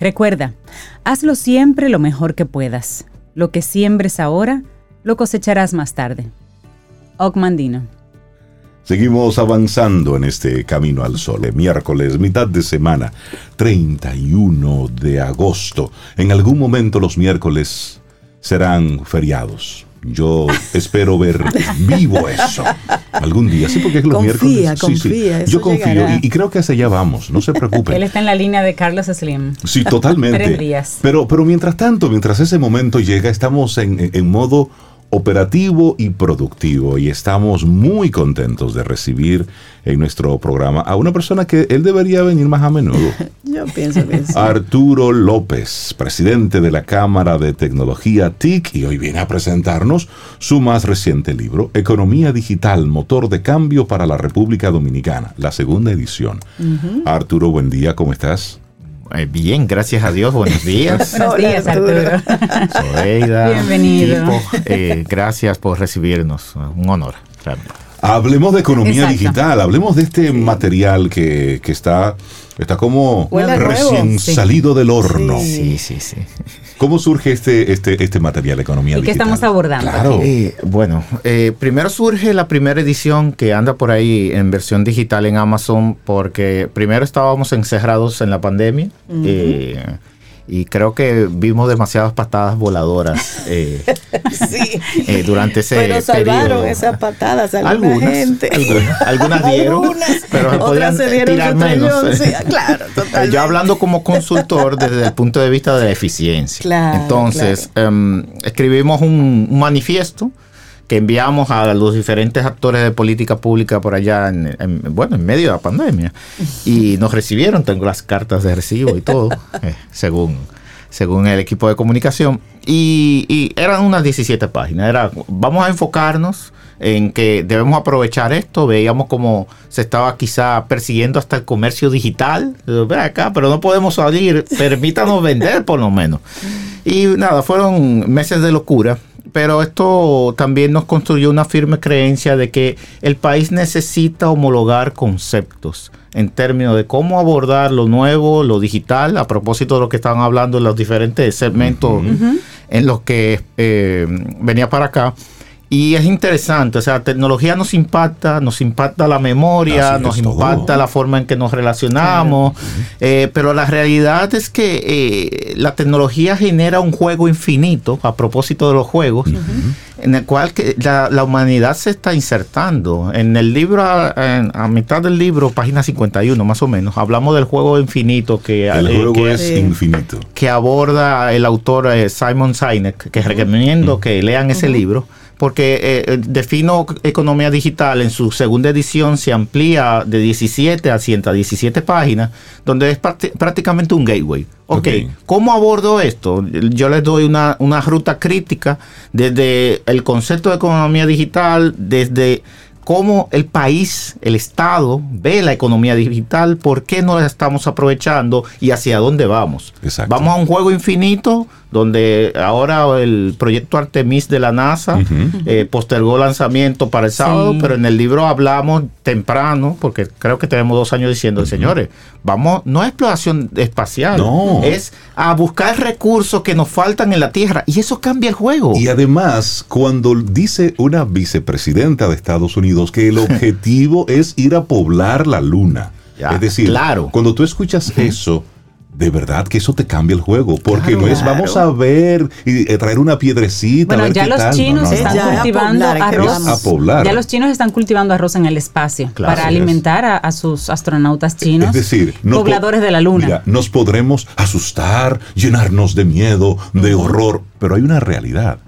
Recuerda, hazlo siempre lo mejor que puedas. Lo que siembres ahora, lo cosecharás más tarde. Ogmandino. Seguimos avanzando en este Camino al Sol. Miércoles, mitad de semana, 31 de agosto. En algún momento los miércoles serán feriados. Yo espero ver vivo eso algún día. Sí, porque es los Confía, miércoles. Sí, sí. confía, eso Yo confío y, y creo que hacia allá vamos. No se preocupen. Él está en la línea de Carlos Slim. Sí, totalmente. Tres días. Pero, pero mientras tanto, mientras ese momento llega, estamos en- en modo operativo y productivo y estamos muy contentos de recibir en nuestro programa a una persona que él debería venir más a menudo. Yo pienso que sí. Arturo López, presidente de la Cámara de Tecnología TIC, y hoy viene a presentarnos su más reciente libro, Economía Digital, Motor de Cambio para la República Dominicana, la segunda edición. Arturo, buen día, ¿cómo estás? Eh, bien, gracias a Dios, buenos días. Buenos días, Arturo. Sobeida, Bienvenido. eh, gracias por recibirnos. Un honor. realmente. Hablemos de economía Exacto. digital, hablemos de este material que, que está, está como Huele a nuevo. recién Sí. salido del horno. Sí, sí, sí. ¿Cómo surge este, este, este material, economía ¿Y qué digital? estamos abordando Claro. Eh, bueno, eh, primero surge la primera edición que anda por ahí en versión digital en Amazon porque primero estábamos encerrados en la pandemia eh, y creo que vimos demasiadas patadas voladoras eh, Sí. eh, durante ese Pero salvaron periodo. esas patadas alguna Algunas, gente. algunas, algunas dieron, Algunas, pero otras se dieron tirar menos. sí, claro, totalmente. Yo hablando como consultor desde el punto de vista de la eficiencia. Claro, Entonces, em, escribimos un, un manifiesto que enviamos a los diferentes actores de política pública por allá, en, en- bueno, en medio de la pandemia. Y nos recibieron, tengo las cartas de recibo y todo, eh, según, según el equipo de comunicación. Y, eran unas 17 páginas. Era, vamos a enfocarnos en que debemos aprovechar esto. Veíamos como se estaba quizá persiguiendo hasta el comercio digital. Digo, Ve acá, pero no podemos salir. Permítanos vender por lo menos. Y nada, fueron meses de locura. Pero esto también nos construyó una firme creencia de que el país necesita homologar conceptos en términos de cómo abordar lo nuevo, lo digital, a propósito de lo que estaban hablando en los diferentes segmentos en los que eh, venía para acá. Y es interesante, o sea, la tecnología nos impacta, nos impacta la memoria, Así nos todo. impacta la forma en que nos relacionamos, eh, pero la realidad es que eh, la tecnología genera un juego infinito, a propósito de los juegos, en el cual que la, la humanidad se está insertando. En el libro, a, en- a mitad del libro, página 51 más o menos, hablamos del juego infinito que, El eh, juego que- es infinito. que aborda el autor eh, Simon Sinek, que recomiendo que lean ese libro, porque eh, eh, Defino Economía Digital en su segunda edición se amplía de 17 a 117 páginas, donde es prácti- prácticamente un gateway. Ok, Ok. ¿cómo abordo esto? Yo les doy una, una ruta crítica desde el concepto de economía digital, desde cómo el país, el Estado ve la economía digital, por qué no la estamos aprovechando y hacia dónde vamos. Exacto. Vamos a un juego infinito donde ahora el proyecto Artemis de la NASA Ujú. eh, postergó lanzamiento para el sábado, Sí. pero en el libro hablamos temprano, porque creo que tenemos dos años diciendo, señores, vamos, no es exploración espacial, No. es a buscar recursos que nos faltan en la Tierra y eso cambia el juego. Y además, cuando dice una vicepresidenta de Estados Unidos que el objetivo es ir a poblar la luna. Ya, es decir, claro. cuando tú escuchas eso, de verdad que eso te cambia el juego. Porque Claro. no es vamos a ver y eh, traer una piedrecita. a Bueno, ver ya qué los tal. Chinos no, no. están Ya, a cultivando poblar, arroz. A poblar. Ya los chinos están cultivando arroz en el espacio Claro. para alimentar a, a sus astronautas chinos, Es decir, pobladores de la luna. Mira, nos podremos asustar, llenarnos de miedo, de horror, pero hay una realidad.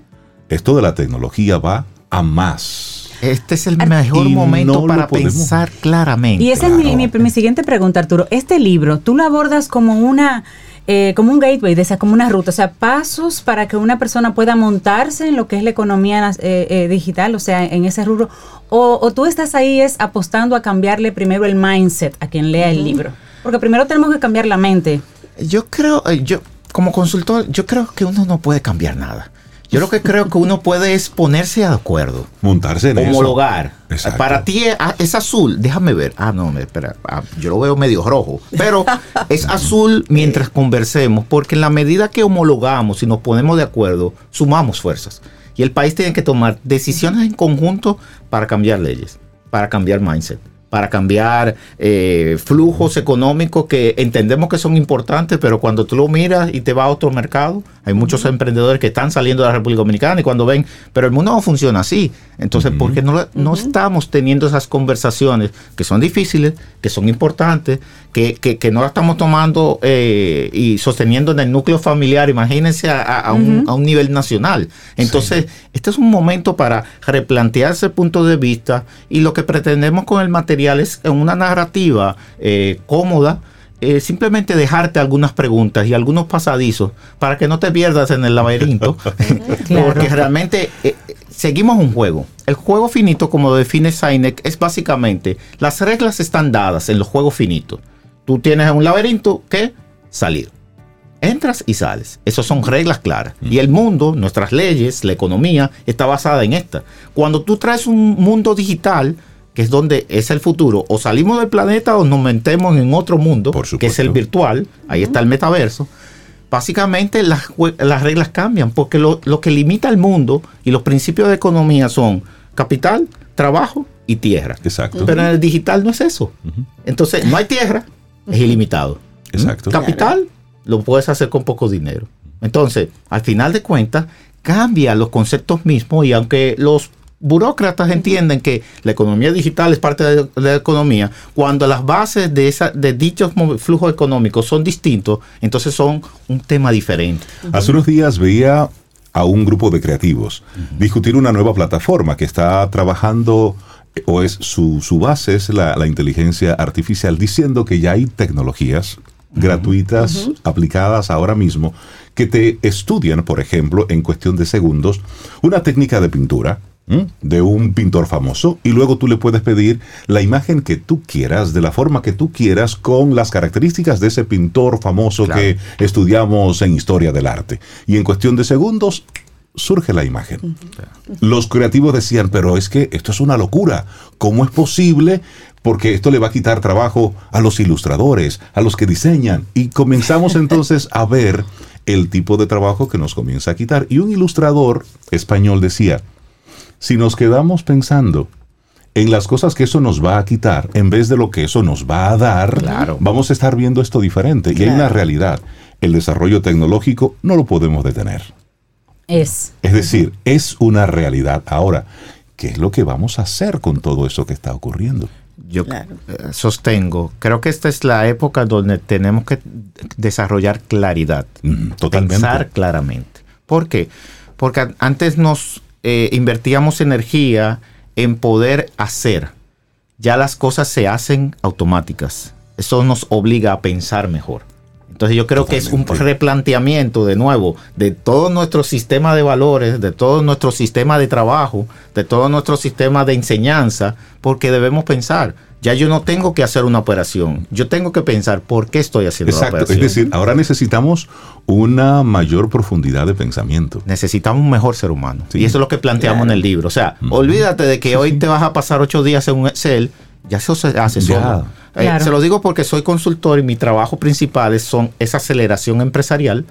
Esto de la tecnología va a más. Este es el mejor Y momento no para pensar claramente. Y esa es mi, mi- mi siguiente pregunta, Arturo. Este libro, tú lo abordas como una, eh, como un gateway, de esa, como una ruta, o sea, pasos para que una persona pueda montarse en lo que es la economía eh, eh, digital, o sea, en ese rubro, o, o tú estás ahí es apostando a cambiarle primero el mindset a quien lea el libro, porque primero tenemos que cambiar la mente. Yo creo, eh, yo como consultor, yo creo que uno no puede cambiar nada. Yo lo que creo que uno puede es ponerse de acuerdo, Montarse en eso. homologar. Exacto. Para ti es, ah, es azul, déjame ver. Ah, no, espera, ah, yo lo veo medio rojo, pero es azul mientras conversemos, porque en la medida que homologamos y nos ponemos de acuerdo, sumamos fuerzas. Y el país tiene que tomar decisiones en conjunto para cambiar leyes, para cambiar mindset, para cambiar eh, flujos económicos que entendemos que son importantes, pero cuando tú lo miras y te vas a otro mercado, hay muchos emprendedores que están saliendo de la República Dominicana y cuando ven, pero el mundo no funciona así. Entonces, ¿por qué no, no estamos teniendo esas conversaciones que son difíciles, que son importantes, que, que, que no las estamos tomando eh, y sosteniendo en el núcleo familiar? Imagínense a, a- a un, a un nivel nacional. Entonces, este es un momento para replantearse el punto de vista y lo que pretendemos con el material es en una narrativa eh, cómoda. eh, simplemente dejarte algunas preguntas y algunos pasadizos para que no te pierdas en el laberinto, Claro. porque realmente eh, eh, seguimos un juego. El juego finito, como lo define Sinek, es básicamente las reglas están dadas en los juegos finitos. Tú tienes un laberinto que salir. Entras y sales. Esas son reglas claras. Y el mundo, nuestras leyes, la economía, está basada en esta. Cuando tú traes un mundo digital, que es donde es el futuro, o salimos del planeta o nos metemos en otro mundo, Por que es el virtual, ahí está el metaverso, básicamente las, las reglas cambian, porque lo, lo que limita al mundo y los principios de economía son capital, trabajo y tierra. Exacto. Pero en el digital no es eso. Entonces, no hay tierra, es ilimitado. Exacto. Capital lo puedes hacer con poco dinero. Entonces, al final de cuentas, cambia los conceptos mismos y aunque los burócratas entienden que la economía digital es parte de, la economía, cuando las bases de, esa, de dichos flujos económicos son distintos, entonces son un tema diferente. Hace unos días veía a un grupo de creativos discutir una nueva plataforma que está trabajando eh, o es su, su base es la, la inteligencia artificial diciendo que ya hay tecnologías gratuitas aplicadas ahora mismo que te estudian, por ejemplo, en cuestión de segundos, una técnica de pintura ¿m? de un pintor famoso y luego tú le puedes pedir la imagen que tú quieras, de la forma que tú quieras, con las características de ese pintor famoso Claro. que estudiamos en historia del arte. Y en cuestión de segundos surge la imagen. Los creativos decían, pero es que esto es una locura. ¿Cómo es posible? Porque esto le va a quitar trabajo a los ilustradores, a los que diseñan. Y comenzamos entonces a ver el tipo de trabajo que nos comienza a quitar. Y un ilustrador español decía, Si nos quedamos pensando en las cosas que eso nos va a quitar en vez de lo que eso nos va a dar, Claro. vamos a estar viendo esto diferente. Y hay una realidad. El desarrollo tecnológico no lo podemos detener. Es. Es decir, es una realidad. Ahora, ¿qué es lo que vamos a hacer con todo eso que está ocurriendo? Yo Claro. sostengo, creo que esta es la época donde tenemos que desarrollar claridad. Mm, totalmente. Pensar claramente. ¿Por qué? Porque an- antes nos eh, invertíamos energía en poder hacer. Ya las cosas se hacen automáticas. Eso nos obliga a pensar mejor. Entonces yo creo que es un replanteamiento de nuevo de todo nuestro sistema de valores, de todo nuestro sistema de trabajo, de todo nuestro sistema de enseñanza, porque debemos pensar, ya yo no tengo que hacer una operación, yo tengo que pensar por qué estoy haciendo la Exacto. Es operación. decir, ahora necesitamos una mayor profundidad de pensamiento. Necesitamos un mejor ser humano. Sí. Y eso es lo que planteamos en el libro. O sea, olvídate de que hoy te vas a pasar ocho días en un Excel, ya eso se solo. Eh, Claro. se lo digo porque soy consultor y mi trabajo principal es, son, es aceleración empresarial.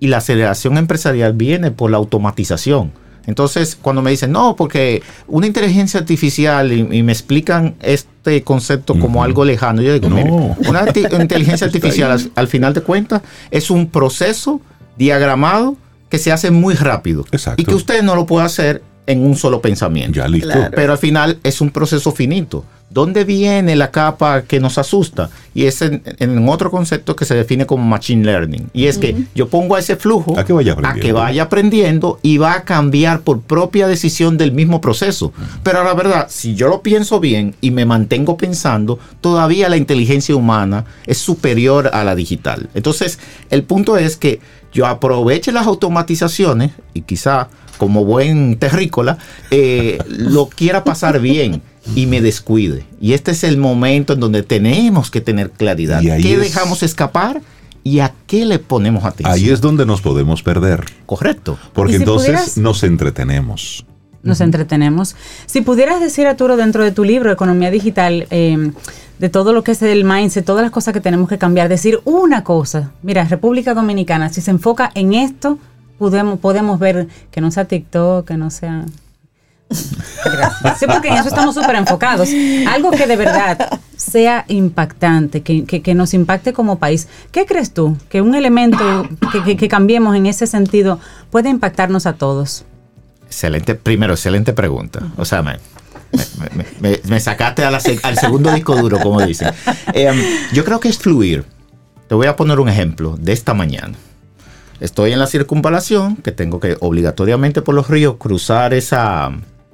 Y la aceleración empresarial viene por la automatización. Entonces, cuando me dicen, no, porque una inteligencia artificial y, y me explican este concepto como algo lejano, yo digo, No. mire, una arti- inteligencia artificial al, al final de cuentas es un proceso diagramado que se hace muy rápido Exacto. y que usted no lo puede hacer en un solo pensamiento. Ya listo. Claro. Pero al final es un proceso finito. ¿Dónde viene la capa que nos asusta? Y es en, en otro concepto que se define como machine learning. Y es que yo pongo a ese flujo A que vaya aprendiendo. que vaya aprendiendo y va a cambiar por propia decisión del mismo proceso. Pero la verdad, si yo lo pienso bien y me mantengo pensando, todavía la inteligencia humana es superior a la digital. Entonces, el punto es que yo aproveche las automatizaciones y quizá como buen terrícola, eh, lo quiera pasar bien y me descuide. Y este es el momento en donde tenemos que tener claridad. ¿Qué es- dejamos escapar y a qué le ponemos atención? Ahí es donde nos podemos perder. Correcto. Porque si entonces pudieras- nos entretenemos. nos entretenemos. Si pudieras decir, Arturo, dentro de tu libro, Economía Digital, eh, de todo lo que es el mindset, todas las cosas que tenemos que cambiar, decir una cosa. Mira, República Dominicana, si se enfoca en esto, podemos, podemos ver que no sea TikTok, que no sea... Sí, porque en eso estamos súper enfocados. Algo que de verdad sea impactante, que, que- que nos impacte como país. ¿Qué crees tú? Que un elemento que, que- cambiemos en ese sentido puede impactarnos a todos. Excelente, primero, excelente pregunta. O sea, me, me- sacaste a al segundo disco duro, como dicen. Em, yo creo que es fluir. Te voy a poner un ejemplo de esta mañana. Estoy en la circunvalación, que tengo que obligatoriamente por los ríos cruzar esa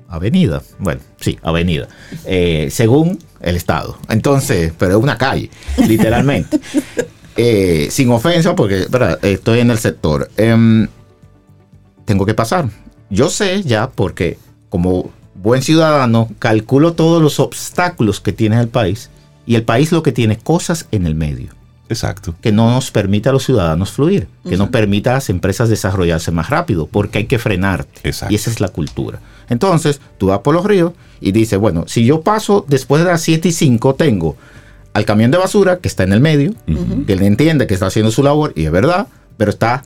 avenida. Bueno, sí, avenida. eh, según el estado. Entonces, pero es una calle, literalmente. Eh, sin ofensa, porque ¿verdad? estoy en el sector. Em, tengo que pasar. Yo sé ya porque como buen ciudadano calculo todos los obstáculos que tiene el país y el país lo que tiene cosas en el medio Exacto. que no nos permite a los ciudadanos fluir, que no permita a las empresas desarrollarse más rápido, porque hay que frenarte. Exacto. Y esa es la cultura. Entonces, tú vas por los ríos y dices, bueno, si yo paso después de las 7 y 5, tengo al camión de basura que está en el medio, que él entiende que está haciendo su labor, y es verdad, pero está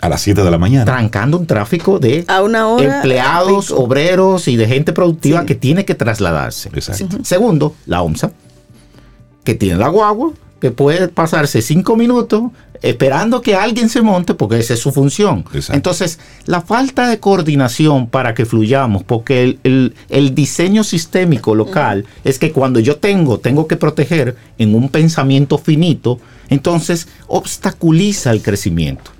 A las 7 de la mañana. trancando un tráfico de A una hora. empleados, obreros y de gente productiva Sí. que tiene que trasladarse. Exacto. Segundo, la OMSA, que tiene la guagua, que puede pasarse cinco minutos esperando que alguien se monte porque esa es su función. Exacto. Entonces, la falta de coordinación para que fluyamos, porque el, el- el diseño sistémico local es que cuando yo tengo, tengo que proteger en un pensamiento finito, entonces obstaculiza el crecimiento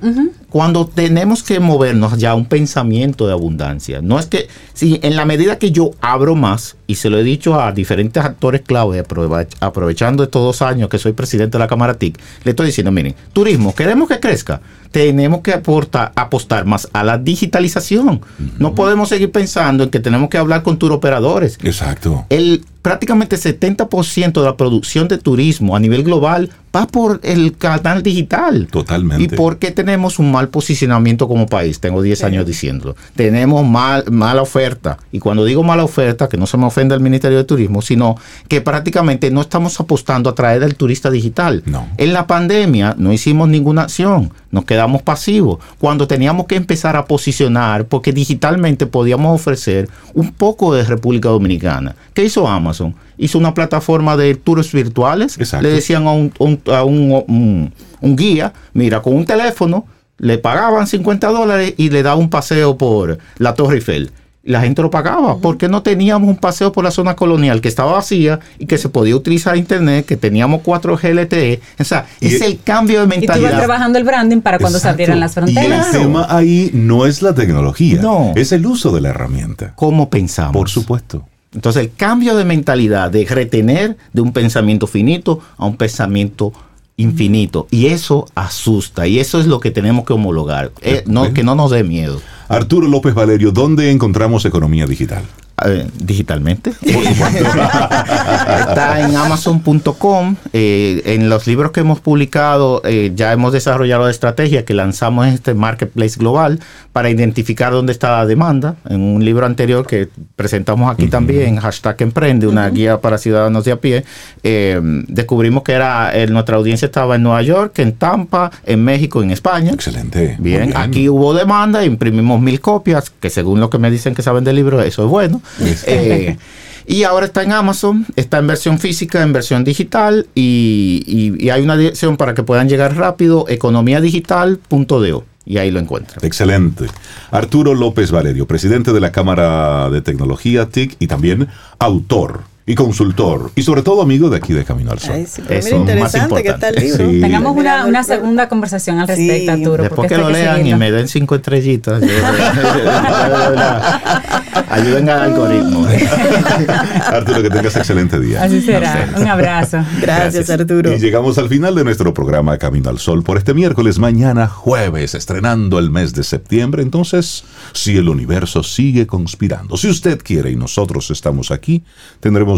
cuando tenemos que movernos ya a un pensamiento de abundancia. No es que, si en la medida que yo abro más, y se lo he dicho a diferentes actores clave, aprove- aprovechando estos dos años que soy presidente de la Cámara TIC, le estoy diciendo, miren, turismo, queremos que crezca, tenemos que aportar, apostar más a la digitalización. No podemos seguir pensando en que tenemos que hablar con turoperadores. Exacto. El prácticamente 70% de la producción de turismo a nivel global va por el canal digital. Totalmente. ¿Y por qué tenemos un mal posicionamiento como país? Tengo 10 años diciéndolo. Tenemos mal, mala oferta. Y cuando digo mala oferta, que no se me ofenda el Ministerio de Turismo, sino que prácticamente no estamos apostando a traer al turista digital. No. En la pandemia no hicimos ninguna acción. Nos quedamos pasivos cuando teníamos que empezar a posicionar porque digitalmente podíamos ofrecer un poco de República Dominicana. ¿Qué hizo Amazon? Hizo una plataforma de tours virtuales. Le decían a, un, a un, un, guía, mira, con un teléfono le pagaban 50 dólares y le daba un paseo por la Torre Eiffel la gente lo pagaba, porque no teníamos un paseo por la zona colonial que estaba vacía y que se podía utilizar internet, que teníamos 4 GLTE. O sea, es el cambio de mentalidad. Y tú trabajando el branding para cuando se abrieran las fronteras. Y el tema ahí no es la tecnología, no. es el uso de la herramienta. ¿Cómo pensamos? Por supuesto. Entonces, el cambio de mentalidad, de retener de un pensamiento finito a un pensamiento infinito. Y eso asusta. Y eso es lo que tenemos que homologar. Eh, no, que no nos dé miedo. Arturo López Valerio, ¿dónde encontramos economía digital? Digitalmente. Está en amazon.com. Eh, en los libros que hemos publicado eh, ya hemos desarrollado la estrategia que lanzamos en este marketplace global para identificar dónde está la demanda. En un libro anterior que presentamos aquí también, hashtag emprende, una guía para ciudadanos de a pie, eh, descubrimos que era nuestra audiencia estaba en Nueva York, en Tampa, en México, en España. Excelente. Bien, aquí hubo demanda, imprimimos mil copias, que según lo que me dicen que saben del libro, eso es bueno. Eh, y ahora está en Amazon, está en versión física, en versión digital y, hay una dirección para que puedan llegar rápido, economiadigital.do y ahí lo encuentran. Excelente. Arturo López Valerio, presidente de la Cámara de Tecnología TIC y también autor y consultor y sobre todo amigo de aquí de Camino al Sol. es interesante que está el libro. Tengamos una, una, segunda conversación al respecto, Arturo. Después que lo lean y me den cinco estrellitas. Ayuden al algoritmo. Arturo, que tengas excelente día. Así será. Un abrazo. Gracias, Arturo. Y llegamos al final de nuestro programa Camino al Sol por este miércoles, mañana jueves, estrenando el mes de septiembre. Entonces, si el universo sigue conspirando, si usted quiere y nosotros estamos aquí, tendremos